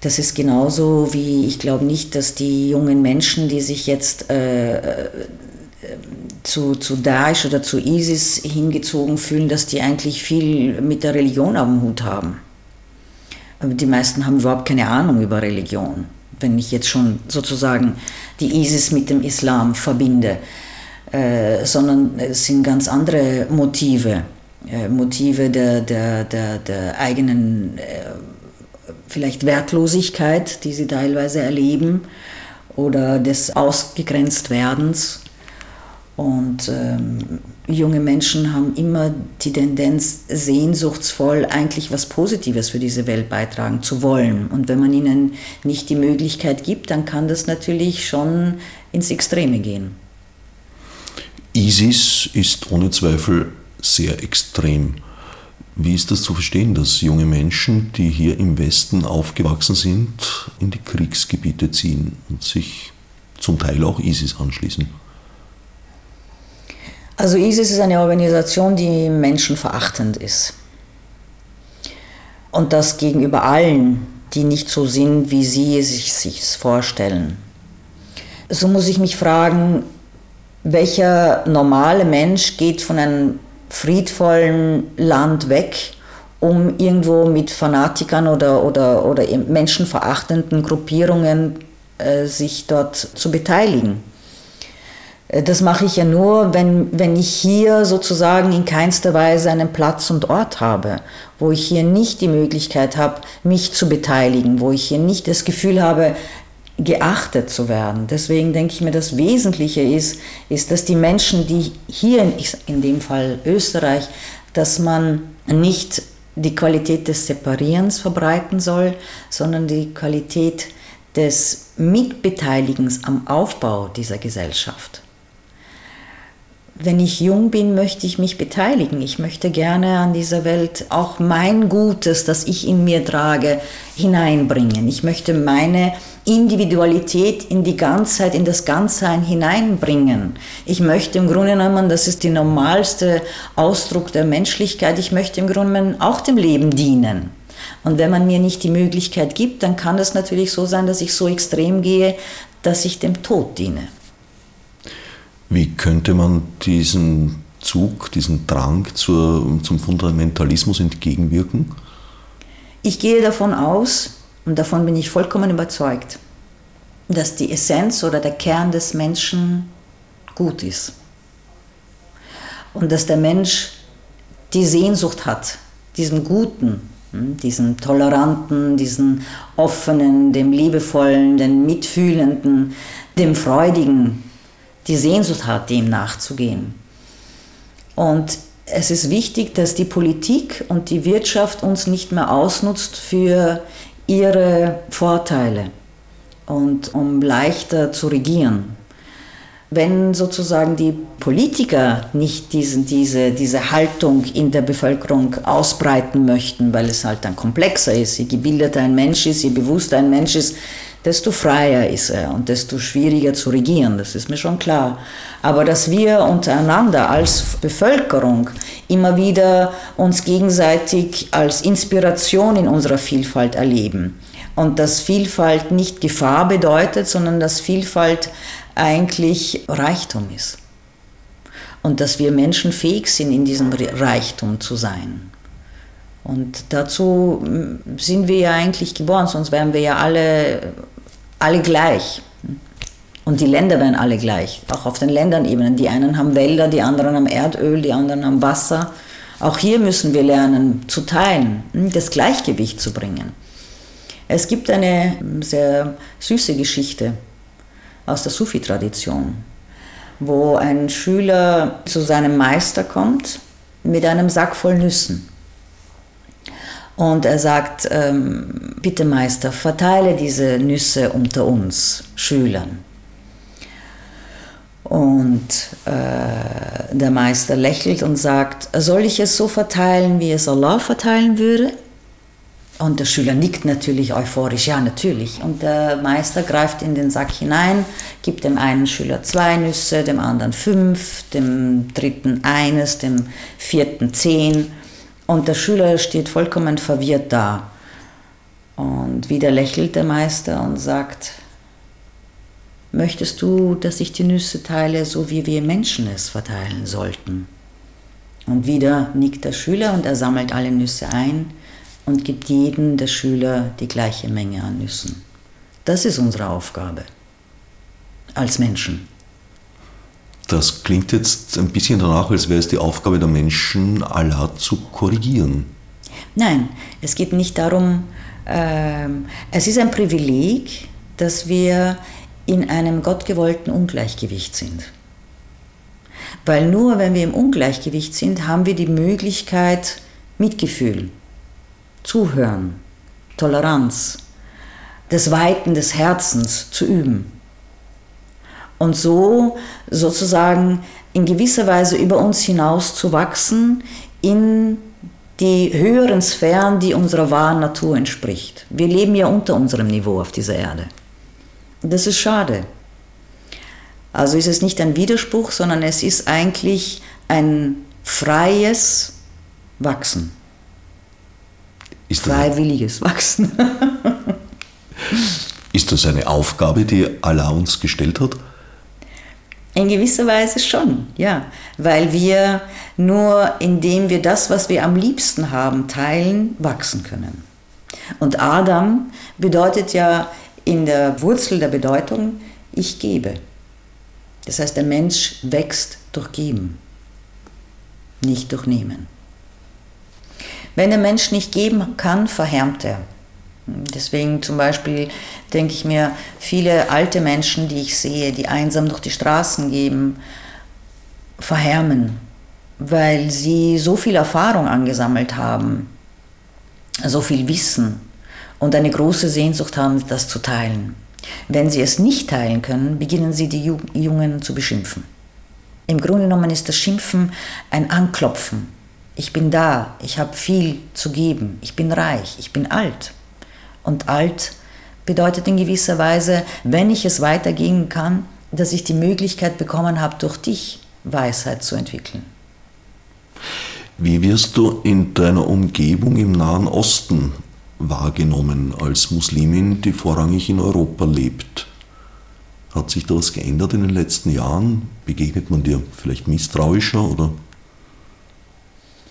Das ist genauso wie, ich glaube nicht, dass die jungen Menschen, die sich jetzt äh, äh, zu, zu Daesh oder zu ISIS hingezogen fühlen, dass die eigentlich viel mit der Religion am Hut haben. Die meisten haben überhaupt keine Ahnung über Religion. Wenn ich jetzt schon sozusagen die ISIS mit dem Islam verbinde, äh, sondern es sind ganz andere Motive. Äh, Motive der, der, der, der eigenen äh, vielleicht Wertlosigkeit, die sie teilweise erleben, oder des Ausgegrenztwerdens. Und ähm, junge Menschen haben immer die Tendenz, sehnsuchtsvoll eigentlich was Positives für diese Welt beitragen zu wollen. Und wenn man ihnen nicht die Möglichkeit gibt, dann kann das natürlich schon ins Extreme gehen. ISIS ist ohne Zweifel sehr extrem. Wie ist das zu verstehen, dass junge Menschen, die hier im Westen aufgewachsen sind, in die Kriegsgebiete ziehen und sich zum Teil auch ISIS anschließen? Also ISIS ist eine Organisation, die menschenverachtend ist. Und das gegenüber allen, die nicht so sind, wie sie es sich, vorstellen. So muss ich mich fragen, welcher normale Mensch geht von einem friedvollen Land weg, um irgendwo mit Fanatikern oder, oder, oder menschenverachtenden Gruppierungen äh, sich dort zu beteiligen. Äh, das mache ich ja nur, wenn, wenn ich hier sozusagen in keinster Weise einen Platz und Ort habe, wo ich hier nicht die Möglichkeit habe, mich zu beteiligen, wo ich hier nicht das Gefühl habe, geachtet zu werden. Deswegen denke ich mir, das Wesentliche ist, ist, dass die Menschen, die hier, in, in dem Fall Österreich, dass man nicht die Qualität des Separierens verbreiten soll, sondern die Qualität des Mitbeteiligens am Aufbau dieser Gesellschaft. Wenn ich jung bin, möchte ich mich beteiligen. Ich möchte gerne an dieser Welt auch mein Gutes, das ich in mir trage, hineinbringen. Ich möchte meine Individualität in die Ganzheit, in das Ganzsein hineinbringen. Ich möchte im Grunde genommen, das ist der normalste Ausdruck der Menschlichkeit, ich möchte im Grunde genommen auch dem Leben dienen. Und wenn man mir nicht die Möglichkeit gibt, dann kann es natürlich so sein, dass ich so extrem gehe, dass ich dem Tod diene. Wie könnte man diesen Zug, diesen Drang zur, zum Fundamentalismus entgegenwirken? Ich gehe davon aus, und davon bin ich vollkommen überzeugt, dass die Essenz oder der Kern des Menschen gut ist. Und dass der Mensch die Sehnsucht hat, diesem Guten, hm, diesem Toleranten, diesem Offenen, dem Liebevollen, dem Mitfühlenden, dem Freudigen, die Sehnsucht hat, dem nachzugehen. Und es ist wichtig, dass die Politik und die Wirtschaft uns nicht mehr ausnutzt für ihre Vorteile und um leichter zu regieren. Wenn sozusagen die Politiker nicht diesen, diese, diese Haltung in der Bevölkerung ausbreiten möchten, weil es halt dann komplexer ist, je gebildeter ein Mensch ist, je bewusster ein Mensch ist, desto freier ist er und desto schwieriger zu regieren, das ist mir schon klar. Aber dass wir untereinander als Bevölkerung immer wieder uns gegenseitig als Inspiration in unserer Vielfalt erleben und dass Vielfalt nicht Gefahr bedeutet, sondern dass Vielfalt eigentlich Reichtum ist. Und dass wir Menschen fähig sind, in diesem Reichtum zu sein. Und dazu sind wir ja eigentlich geboren, sonst wären wir ja alle, alle gleich. Und die Länder werden alle gleich, auch auf den Ländernebenen. Die einen haben Wälder, die anderen haben Erdöl, die anderen haben Wasser. Auch hier müssen wir lernen zu teilen, hm, das Gleichgewicht zu bringen. Es gibt eine sehr süße Geschichte aus der Sufi-Tradition, wo ein Schüler zu seinem Meister kommt mit einem Sack voll Nüssen. Und er sagt, ähm, bitte Meister, verteile diese Nüsse unter uns Schülern. Und äh, der Meister lächelt und sagt, soll ich es so verteilen, wie es Allah verteilen würde? Und der Schüler nickt natürlich euphorisch, ja natürlich. Und der Meister greift in den Sack hinein, gibt dem einen Schüler zwei Nüsse, dem anderen fünf, dem dritten eines, dem vierten zehn. Und der Schüler steht vollkommen verwirrt da. Und wieder lächelt der Meister und sagt, möchtest du, dass ich die Nüsse teile, so wie wir Menschen es verteilen sollten? Und wieder nickt der Schüler und er sammelt alle Nüsse ein und gibt jedem der Schüler die gleiche Menge an Nüssen. Das ist unsere Aufgabe als Menschen. Das klingt jetzt ein bisschen danach, als wäre es die Aufgabe der Menschen, Allah zu korrigieren. Nein, es geht nicht darum, äh, es ist ein Privileg, dass wir in einem gottgewollten Ungleichgewicht sind. Weil nur wenn wir im Ungleichgewicht sind, haben wir die Möglichkeit, Mitgefühl Zuhören, Toleranz, das Weiten des Herzens zu üben. Und so sozusagen in gewisser Weise über uns hinaus zu wachsen in die höheren Sphären, die unserer wahren Natur entspricht. Wir leben ja unter unserem Niveau auf dieser Erde. Das ist schade. Also ist es nicht ein Widerspruch, sondern es ist eigentlich ein freies Wachsen. Ist Freiwilliges Wachsen. ist das eine Aufgabe, die Allah uns gestellt hat? In gewisser Weise schon, ja. Weil wir nur indem wir das, was wir am liebsten haben, teilen, wachsen können. Und Adam bedeutet ja in der Wurzel der Bedeutung, ich gebe. Das heißt, der Mensch wächst durch Geben, nicht durch Nehmen. Wenn der Mensch nicht geben kann, verhärmt er. Deswegen zum Beispiel denke ich mir, viele alte Menschen, die ich sehe, die einsam durch die Straßen gehen, verhärmen, weil sie so viel Erfahrung angesammelt haben, so viel Wissen und eine große Sehnsucht haben, das zu teilen. Wenn sie es nicht teilen können, beginnen sie die Jungen zu beschimpfen. Im Grunde genommen ist das Schimpfen ein Anklopfen ich bin da, ich habe viel zu geben, ich bin reich, ich bin alt. Und alt bedeutet in gewisser Weise, wenn ich es weitergehen kann, dass ich die Möglichkeit bekommen habe, durch dich Weisheit zu entwickeln. Wie wirst du in deiner Umgebung im Nahen Osten wahrgenommen als Muslimin, die vorrangig in Europa lebt? Hat sich da was geändert in den letzten Jahren? Begegnet man dir vielleicht misstrauischer oder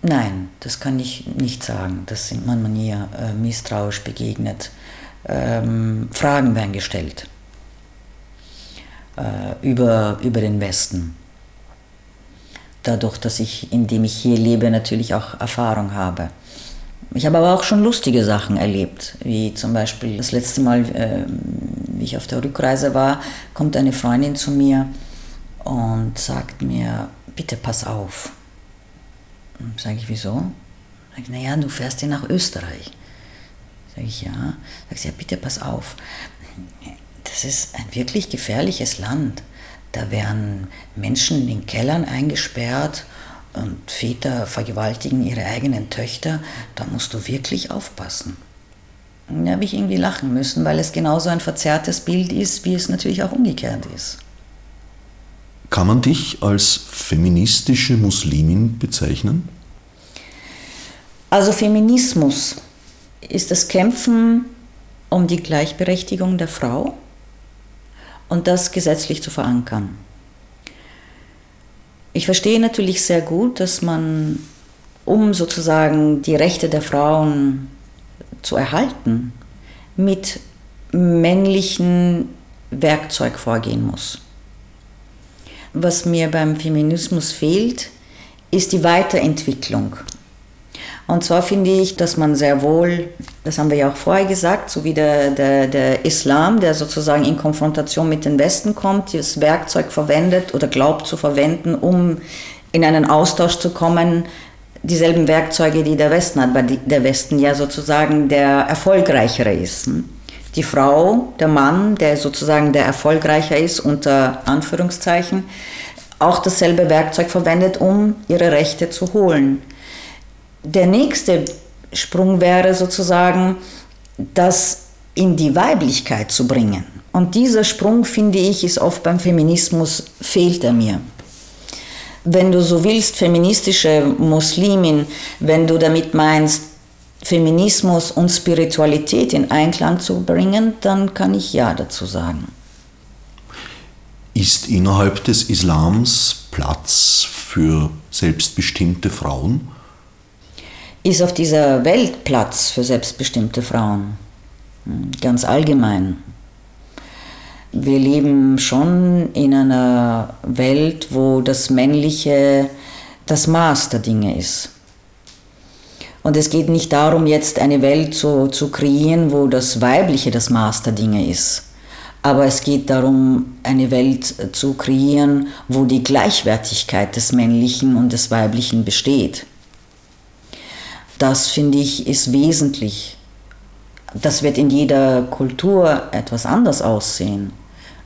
Nein, das kann ich nicht sagen, dass man mir äh, misstrauisch begegnet. Ähm, Fragen werden gestellt äh, über, über den Westen. Dadurch, dass ich, indem ich hier lebe, natürlich auch Erfahrung habe. Ich habe aber auch schon lustige Sachen erlebt, wie zum Beispiel das letzte Mal, äh, wie ich auf der Rückreise war, kommt eine Freundin zu mir und sagt mir, bitte pass auf Sage ich, wieso? Sag ich, naja, du fährst ja nach Österreich. Sage ich, ja. Sag ich, ja, bitte pass auf. Das ist ein wirklich gefährliches Land. Da werden Menschen in den Kellern eingesperrt und Väter vergewaltigen ihre eigenen Töchter. Da musst du wirklich aufpassen. Da habe ich irgendwie lachen müssen, weil es genauso ein verzerrtes Bild ist, wie es natürlich auch umgekehrt ist. Kann man dich als feministische Muslimin bezeichnen? Also Feminismus ist das Kämpfen um die Gleichberechtigung der Frau und das gesetzlich zu verankern. Ich verstehe natürlich sehr gut, dass man, um sozusagen die Rechte der Frauen zu erhalten, mit männlichen Werkzeug vorgehen muss. Was mir beim Feminismus fehlt, ist die Weiterentwicklung. Und zwar finde ich, dass man sehr wohl, das haben wir ja auch vorher gesagt, so wie der, der, der Islam, der sozusagen in Konfrontation mit dem Westen kommt, das Werkzeug verwendet oder glaubt zu verwenden, um in einen Austausch zu kommen, dieselben Werkzeuge, die der Westen hat, weil der Westen ja sozusagen der erfolgreichere ist. Die Frau, der Mann, der sozusagen der erfolgreicher ist, unter Anführungszeichen, auch dasselbe Werkzeug verwendet, um ihre Rechte zu holen. Der nächste Sprung wäre sozusagen, das in die Weiblichkeit zu bringen. Und dieser Sprung, finde ich, ist oft beim Feminismus, fehlt er mir wenn du so willst, feministische Muslimin, wenn du damit meinst, Feminismus und Spiritualität in Einklang zu bringen, dann kann ich ja dazu sagen. Ist innerhalb des Islams Platz für selbstbestimmte Frauen? Ist auf dieser Welt Platz für selbstbestimmte Frauen? Hm, ganz allgemein wir leben schon in einer Welt, wo das Männliche das Maß der Dinge ist. Und es geht nicht darum, jetzt eine Welt zu, zu kreieren, wo das Weibliche das Maß der Dinge ist. Aber es geht darum, eine Welt zu kreieren, wo die Gleichwertigkeit des Männlichen und des Weiblichen besteht. Das finde ich ist wesentlich. Das wird in jeder Kultur etwas anders aussehen.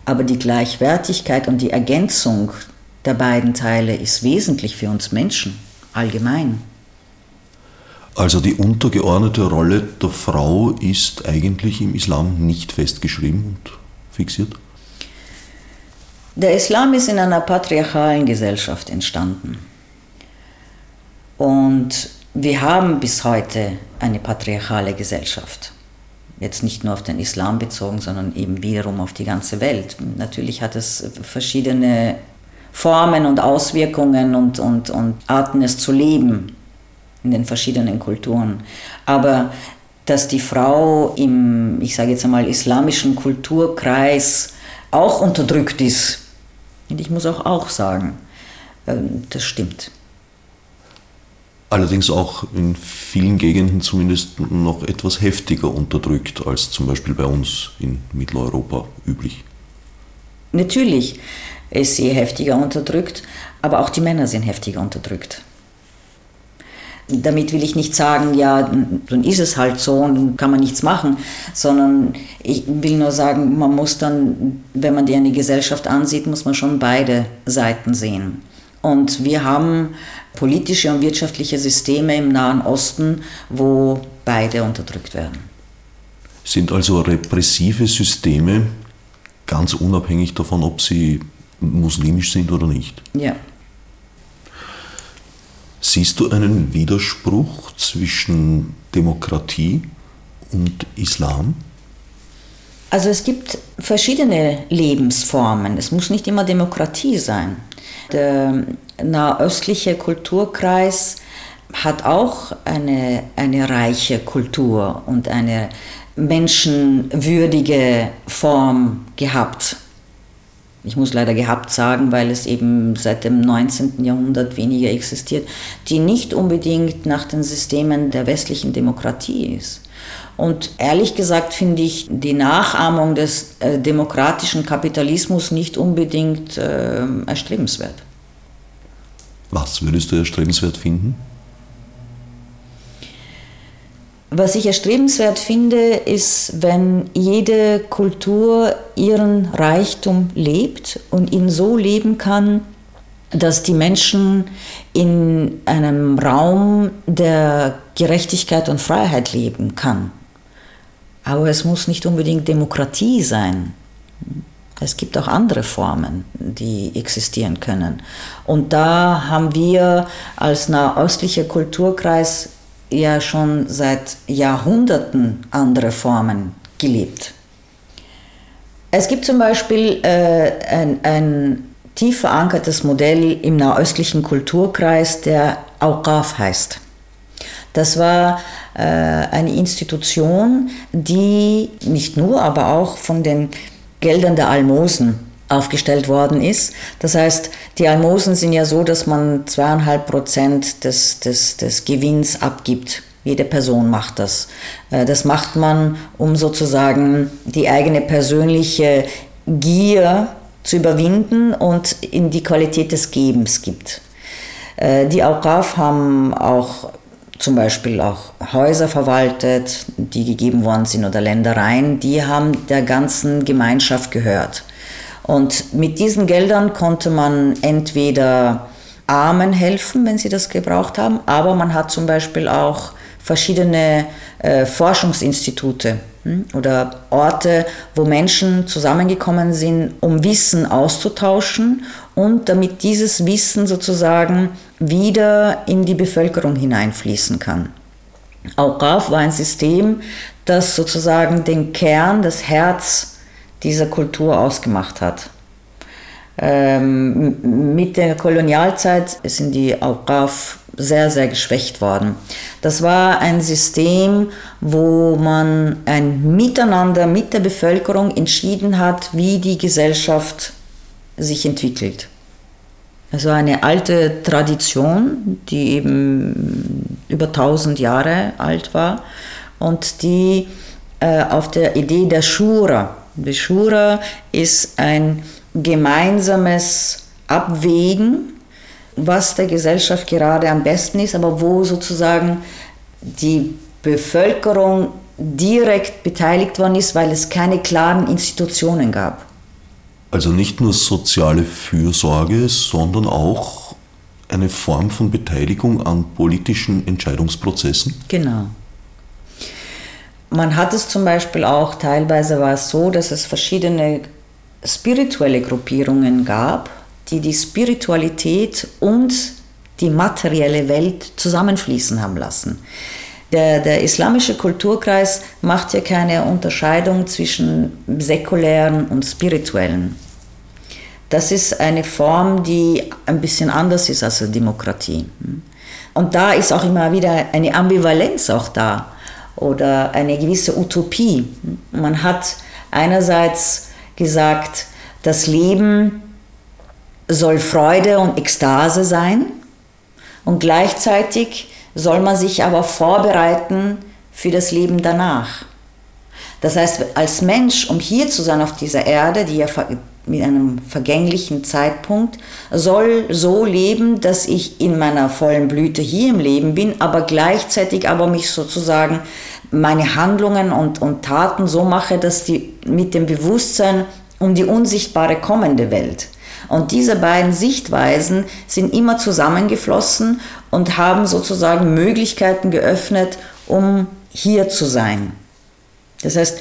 Aber die Gleichwertigkeit und die Ergänzung der beiden Teile ist wesentlich für uns Menschen allgemein. Also die untergeordnete Rolle der Frau ist eigentlich im Islam nicht festgeschrieben und fixiert? Der Islam ist in einer patriarchalen Gesellschaft entstanden. Und wir haben bis heute eine patriarchale Gesellschaft. Jetzt nicht nur auf den Islam bezogen, sondern eben wiederum auf die ganze Welt. Natürlich hat es verschiedene Formen und Auswirkungen und, und, und Arten, es zu leben in den verschiedenen Kulturen. Aber dass die Frau im, ich sage jetzt einmal, islamischen Kulturkreis auch unterdrückt ist, und ich muss auch auch sagen, ähm, das stimmt. Allerdings auch in vielen Gegenden zumindest noch etwas heftiger unterdrückt als zum Beispiel bei uns in Mitteleuropa üblich. Natürlich ist sie heftiger unterdrückt, aber auch die Männer sind heftiger unterdrückt. Damit will ich nicht sagen, ja, dann ist es halt so und dann kann man nichts machen, sondern ich will nur sagen, man muss dann, wenn man die eine Gesellschaft ansieht, muss man schon beide Seiten sehen. Und wir haben politische und wirtschaftliche Systeme im Nahen Osten, wo beide unterdrückt werden. Sind also repressive Systeme ganz unabhängig davon, ob sie muslimisch sind oder nicht? Ja. Siehst du einen Widerspruch zwischen Demokratie und Islam? Also es gibt verschiedene Lebensformen. Es muss nicht immer Demokratie sein. Der nahöstliche Kulturkreis hat auch eine, eine reiche Kultur und eine menschenwürdige Form gehabt. Ich muss leider gehabt sagen, weil es eben seit dem 19. Jahrhundert weniger existiert, die nicht unbedingt nach den Systemen der westlichen Demokratie ist. Und ehrlich gesagt finde ich die Nachahmung des äh, demokratischen Kapitalismus nicht unbedingt äh, erstrebenswert. Was würdest du erstrebenswert finden? Was ich erstrebenswert finde, ist, wenn jede Kultur ihren Reichtum lebt und ihn so leben kann, dass die Menschen in einem Raum der Gerechtigkeit und Freiheit leben kann. Aber es muss nicht unbedingt Demokratie sein. Es gibt auch andere Formen, die existieren können. Und da haben wir als nahöstlicher Kulturkreis ja schon seit Jahrhunderten andere Formen gelebt. Es gibt zum Beispiel äh, ein, ein tief verankertes Modell im nahöstlichen Kulturkreis, der Auqaf heißt. Das war äh, eine Institution, die nicht nur, aber auch von den Geldern der Almosen aufgestellt worden ist. Das heißt, die Almosen sind ja so, dass man zweieinhalb Prozent des, des, des Gewinns abgibt. Jede Person macht das. Äh, das macht man, um sozusagen die eigene persönliche Gier zu überwinden und in die Qualität des Gebens gibt. Äh, die Aukaf haben auch zum Beispiel auch Häuser verwaltet, die gegeben worden sind oder Ländereien, die haben der ganzen Gemeinschaft gehört. Und mit diesen Geldern konnte man entweder Armen helfen, wenn sie das gebraucht haben, aber man hat zum Beispiel auch verschiedene äh, Forschungsinstitute hm, oder Orte, wo Menschen zusammengekommen sind, um Wissen auszutauschen und damit dieses Wissen sozusagen wieder in die Bevölkerung hineinfließen kann. Aukaf war ein System, das sozusagen den Kern, das Herz dieser Kultur ausgemacht hat. Ähm, mit der Kolonialzeit sind die Aukaf sehr, sehr geschwächt worden. Das war ein System, wo man ein Miteinander mit der Bevölkerung entschieden hat, wie die Gesellschaft sich entwickelt. Es war eine alte Tradition, die eben über 1000 Jahre alt war und die äh, auf der Idee der Shura. Die Shura ist ein gemeinsames Abwägen, was der Gesellschaft gerade am besten ist, aber wo sozusagen die Bevölkerung direkt beteiligt worden ist, weil es keine klaren Institutionen gab. Also nicht nur soziale Fürsorge, sondern auch eine Form von Beteiligung an politischen Entscheidungsprozessen? Genau. Man hat es zum Beispiel auch, teilweise war es so, dass es verschiedene spirituelle Gruppierungen gab, die die Spiritualität und die materielle Welt zusammenfließen haben lassen. Der, der, islamische Kulturkreis macht ja keine Unterscheidung zwischen säkulären und spirituellen. Das ist eine Form, die ein bisschen anders ist als die Demokratie. Und da ist auch immer wieder eine Ambivalenz auch da oder eine gewisse Utopie. Man hat einerseits gesagt, das Leben soll Freude und Ekstase sein und gleichzeitig soll man sich aber vorbereiten für das Leben danach. Das heißt, als Mensch, um hier zu sein auf dieser Erde, die ja mit einem vergänglichen Zeitpunkt, soll so leben, dass ich in meiner vollen Blüte hier im Leben bin, aber gleichzeitig aber mich sozusagen meine Handlungen und, und Taten so mache, dass die mit dem Bewusstsein um die unsichtbare kommende Welt. Und diese beiden Sichtweisen sind immer zusammengeflossen und haben sozusagen Möglichkeiten geöffnet, um hier zu sein. Das heißt,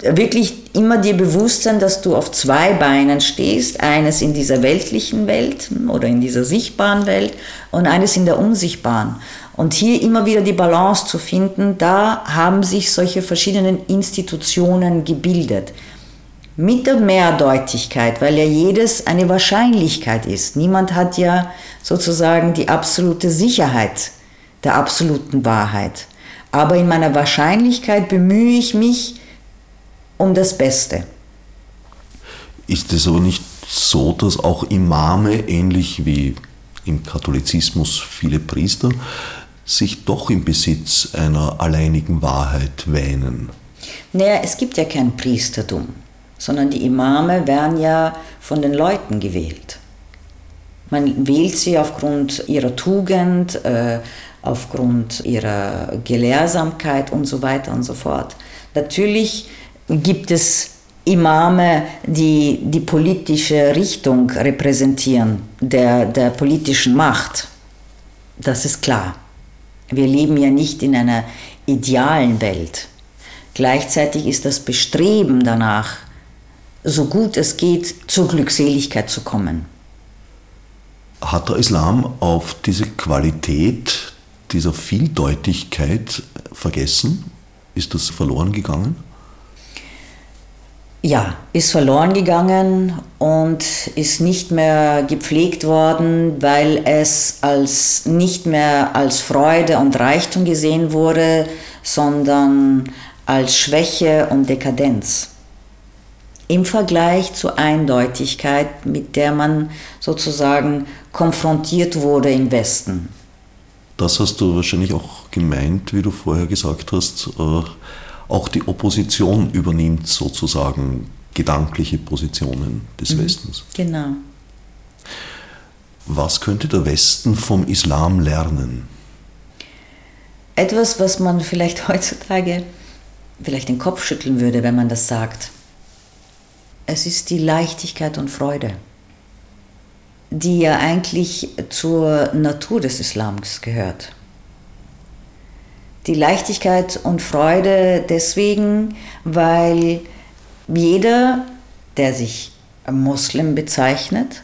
wirklich immer dir bewusst sein, dass du auf zwei Beinen stehst, eines in dieser weltlichen Welt oder in dieser sichtbaren Welt und eines in der unsichtbaren. Und hier immer wieder die Balance zu finden, da haben sich solche verschiedenen Institutionen gebildet. Mit der Mehrdeutigkeit, weil ja jedes eine Wahrscheinlichkeit ist. Niemand hat ja sozusagen die absolute Sicherheit der absoluten Wahrheit. Aber in meiner Wahrscheinlichkeit bemühe ich mich um das Beste. Ist es aber nicht so, dass auch Imame, ähnlich wie im Katholizismus viele Priester, sich doch im Besitz einer alleinigen Wahrheit wähnen? Naja, es gibt ja kein Priestertum, sondern die Imame werden ja von den Leuten gewählt. Man wählt sie aufgrund ihrer Tugend, äh, aufgrund ihrer Gelehrsamkeit und so weiter und so fort. Natürlich gibt es Imame, die die politische Richtung repräsentieren, der, der politischen Macht. Das ist klar. Wir leben ja nicht in einer idealen Welt. Gleichzeitig ist das Bestreben danach, so gut es geht, zur Glückseligkeit zu kommen. Hat der Islam auf diese Qualität dieser Vieldeutigkeit vergessen? Ist das verloren gegangen? Ja, ist verloren gegangen und ist nicht mehr gepflegt worden, weil es als nicht mehr als Freude und Reichtum gesehen wurde, sondern als Schwäche und Dekadenz. im Vergleich zur Eindeutigkeit, mit der man sozusagen konfrontiert wurde im Westen. Das hast du wahrscheinlich auch gemeint, wie du vorher gesagt hast. Äh, auch die Opposition übernimmt sozusagen gedankliche Positionen des mhm. Westens. Genau. Was könnte der Westen vom Islam lernen? Etwas, was man vielleicht heutzutage vielleicht den Kopf schütteln würde, wenn man das sagt. Es ist die Leichtigkeit und Freude, die ja eigentlich zur Natur des Islams gehört. Die Leichtigkeit und Freude deswegen, weil jeder, der sich Muslim bezeichnet,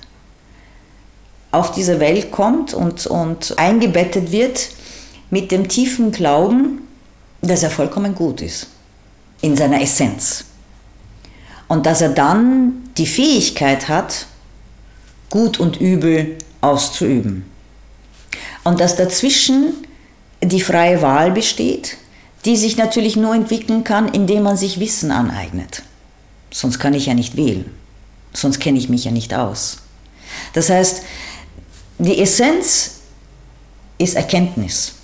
auf diese Welt kommt und, und eingebettet wird mit dem tiefen Glauben, dass er vollkommen gut ist, in seiner Essenz. Und dass er dann die Fähigkeit hat, gut und übel auszuüben. Und dass dazwischen die freie Wahl besteht, die sich natürlich nur entwickeln kann, indem man sich Wissen aneignet. Sonst kann ich ja nicht wählen. Sonst kenne ich mich ja nicht aus. Das heißt, die Essenz ist Erkenntnis.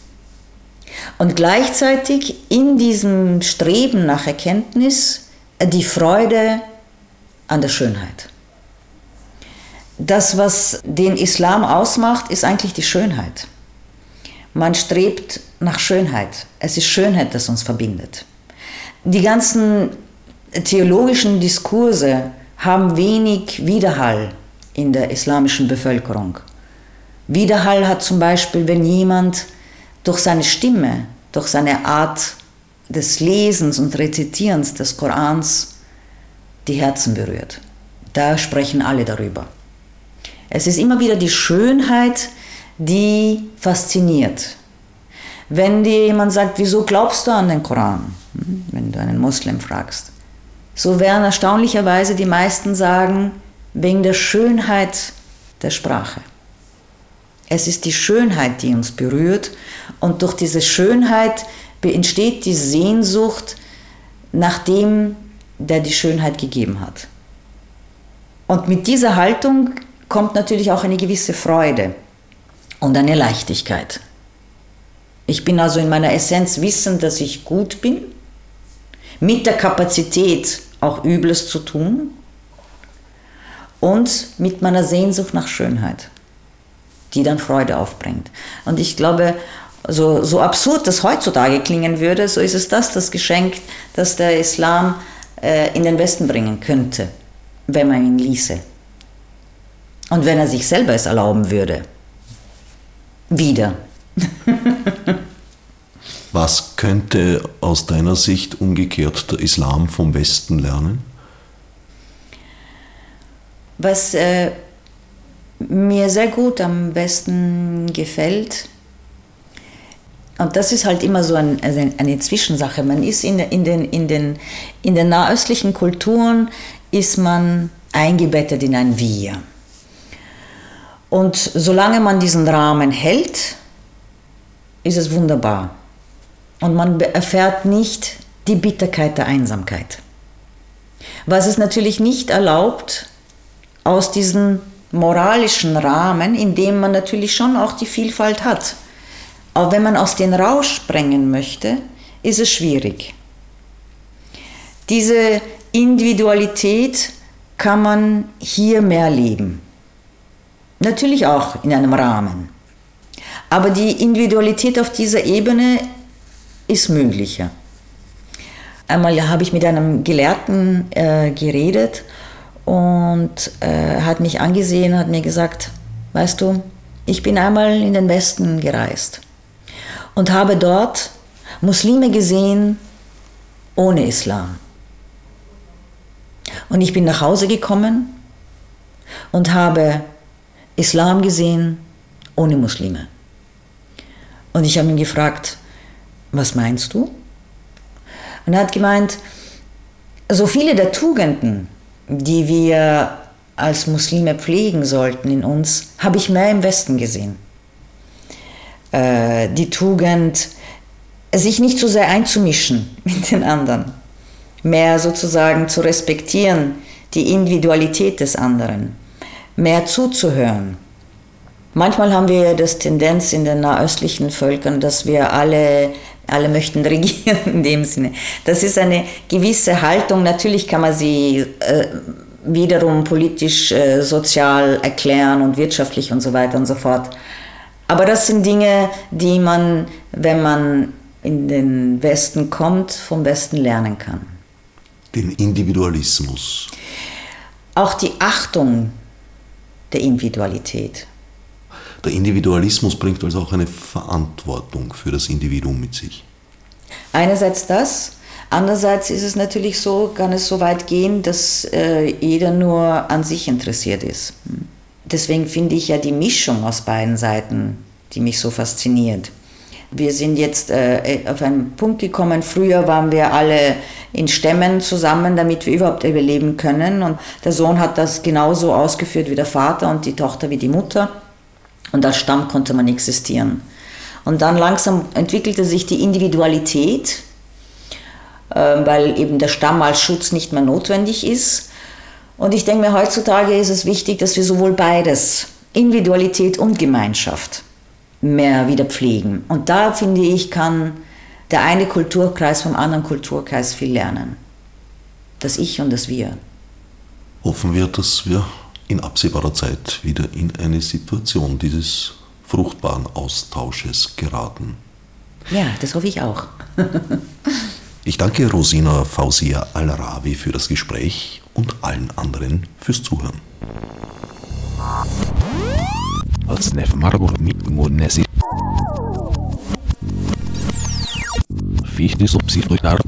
Und gleichzeitig in diesem Streben nach Erkenntnis die Freude an der Schönheit. Das, was den Islam ausmacht, ist eigentlich die Schönheit. Man strebt nach Schönheit. Es ist Schönheit, das uns verbindet. Die ganzen theologischen Diskurse haben wenig Widerhall in der islamischen Bevölkerung. Widerhall hat zum Beispiel, wenn jemand durch seine Stimme, durch seine Art des Lesens und Rezitierens des Korans die Herzen berührt. Da sprechen alle darüber. Es ist immer wieder die Schönheit, die fasziniert. Wenn dir jemand sagt, wieso glaubst du an den Koran, hm, wenn du einen Muslim fragst, so werden erstaunlicherweise die meisten sagen, wegen der Schönheit der Sprache. Es ist die Schönheit, die uns berührt und durch diese Schönheit entsteht die Sehnsucht nach dem, der die Schönheit gegeben hat. Und mit dieser Haltung kommt natürlich auch eine gewisse Freude und eine Leichtigkeit. Ich bin also in meiner Essenz wissend, dass ich gut bin, mit der Kapazität auch Übles zu tun und mit meiner Sehnsucht nach Schönheit die dann Freude aufbringt. Und ich glaube, so, so absurd das heutzutage klingen würde, so ist es das, das Geschenk, das der Islam äh, in den Westen bringen könnte, wenn man ihn ließe. Und wenn er sich selber es erlauben würde. Wieder. Was könnte aus deiner Sicht umgekehrt der Islam vom Westen lernen? Was äh, mir sehr gut am besten gefällt. Und das ist halt immer so ein, also eine Zwischensache. Man ist in, in, den, in, den, in den nahöstlichen Kulturen ist man eingebettet in ein Wir. Und solange man diesen Rahmen hält, ist es wunderbar. Und man erfährt nicht die Bitterkeit der Einsamkeit. Was es natürlich nicht erlaubt, aus diesen moralischen Rahmen, in dem man natürlich schon auch die Vielfalt hat. Aber wenn man aus den Rausch sprengen möchte, ist es schwierig. Diese Individualität kann man hier mehr leben. Natürlich auch in einem Rahmen. Aber die Individualität auf dieser Ebene ist möglicher. Einmal habe ich mit einem Gelehrten äh, geredet und äh, hat mich angesehen, hat mir gesagt, weißt du, ich bin einmal in den Westen gereist und habe dort Muslime gesehen ohne Islam. Und ich bin nach Hause gekommen und habe Islam gesehen ohne Muslime. Und ich habe ihn gefragt, was meinst du? Und er hat gemeint, so viele der Tugenden, die wir als Muslime pflegen sollten in uns, habe ich mehr im Westen gesehen. Äh, die Tugend, sich nicht so sehr einzumischen mit den anderen, mehr sozusagen zu respektieren die Individualität des anderen, mehr zuzuhören. Manchmal haben wir das Tendenz in den nahöstlichen Völkern, dass wir alle, alle möchten regieren in dem Sinne. Das ist eine gewisse Haltung. Natürlich kann man sie äh, wiederum politisch, äh, sozial erklären und wirtschaftlich und so weiter und so fort. Aber das sind Dinge, die man, wenn man in den Westen kommt, vom Westen lernen kann. Den Individualismus. Auch die Achtung der Individualität. Der Individualismus bringt also auch eine Verantwortung für das Individuum mit sich. Einerseits das, andererseits ist es natürlich so, kann es so weit gehen, dass äh, jeder nur an sich interessiert ist. Deswegen finde ich ja die Mischung aus beiden Seiten, die mich so fasziniert. Wir sind jetzt äh, auf einen Punkt gekommen, früher waren wir alle in Stämmen zusammen, damit wir überhaupt überleben können. Und der Sohn hat das genauso ausgeführt wie der Vater und die Tochter wie die Mutter. Und als Stamm konnte man existieren. Und dann langsam entwickelte sich die Individualität, äh, weil eben der Stamm als Schutz nicht mehr notwendig ist. Und ich denke mir, heutzutage ist es wichtig, dass wir sowohl beides, Individualität und Gemeinschaft, mehr wieder pflegen. Und da finde ich, kann der eine Kulturkreis vom anderen Kulturkreis viel lernen. Das Ich und das Wir. Hoffen wir, dass wir in absehbarer Zeit wieder in eine Situation dieses fruchtbaren Austausches geraten. Ja, das hoffe ich auch. ich danke Rosina Fausia Al-Rawi für das Gespräch und allen anderen fürs Zuhören. Als Nef Margot mit Fichte subsidiar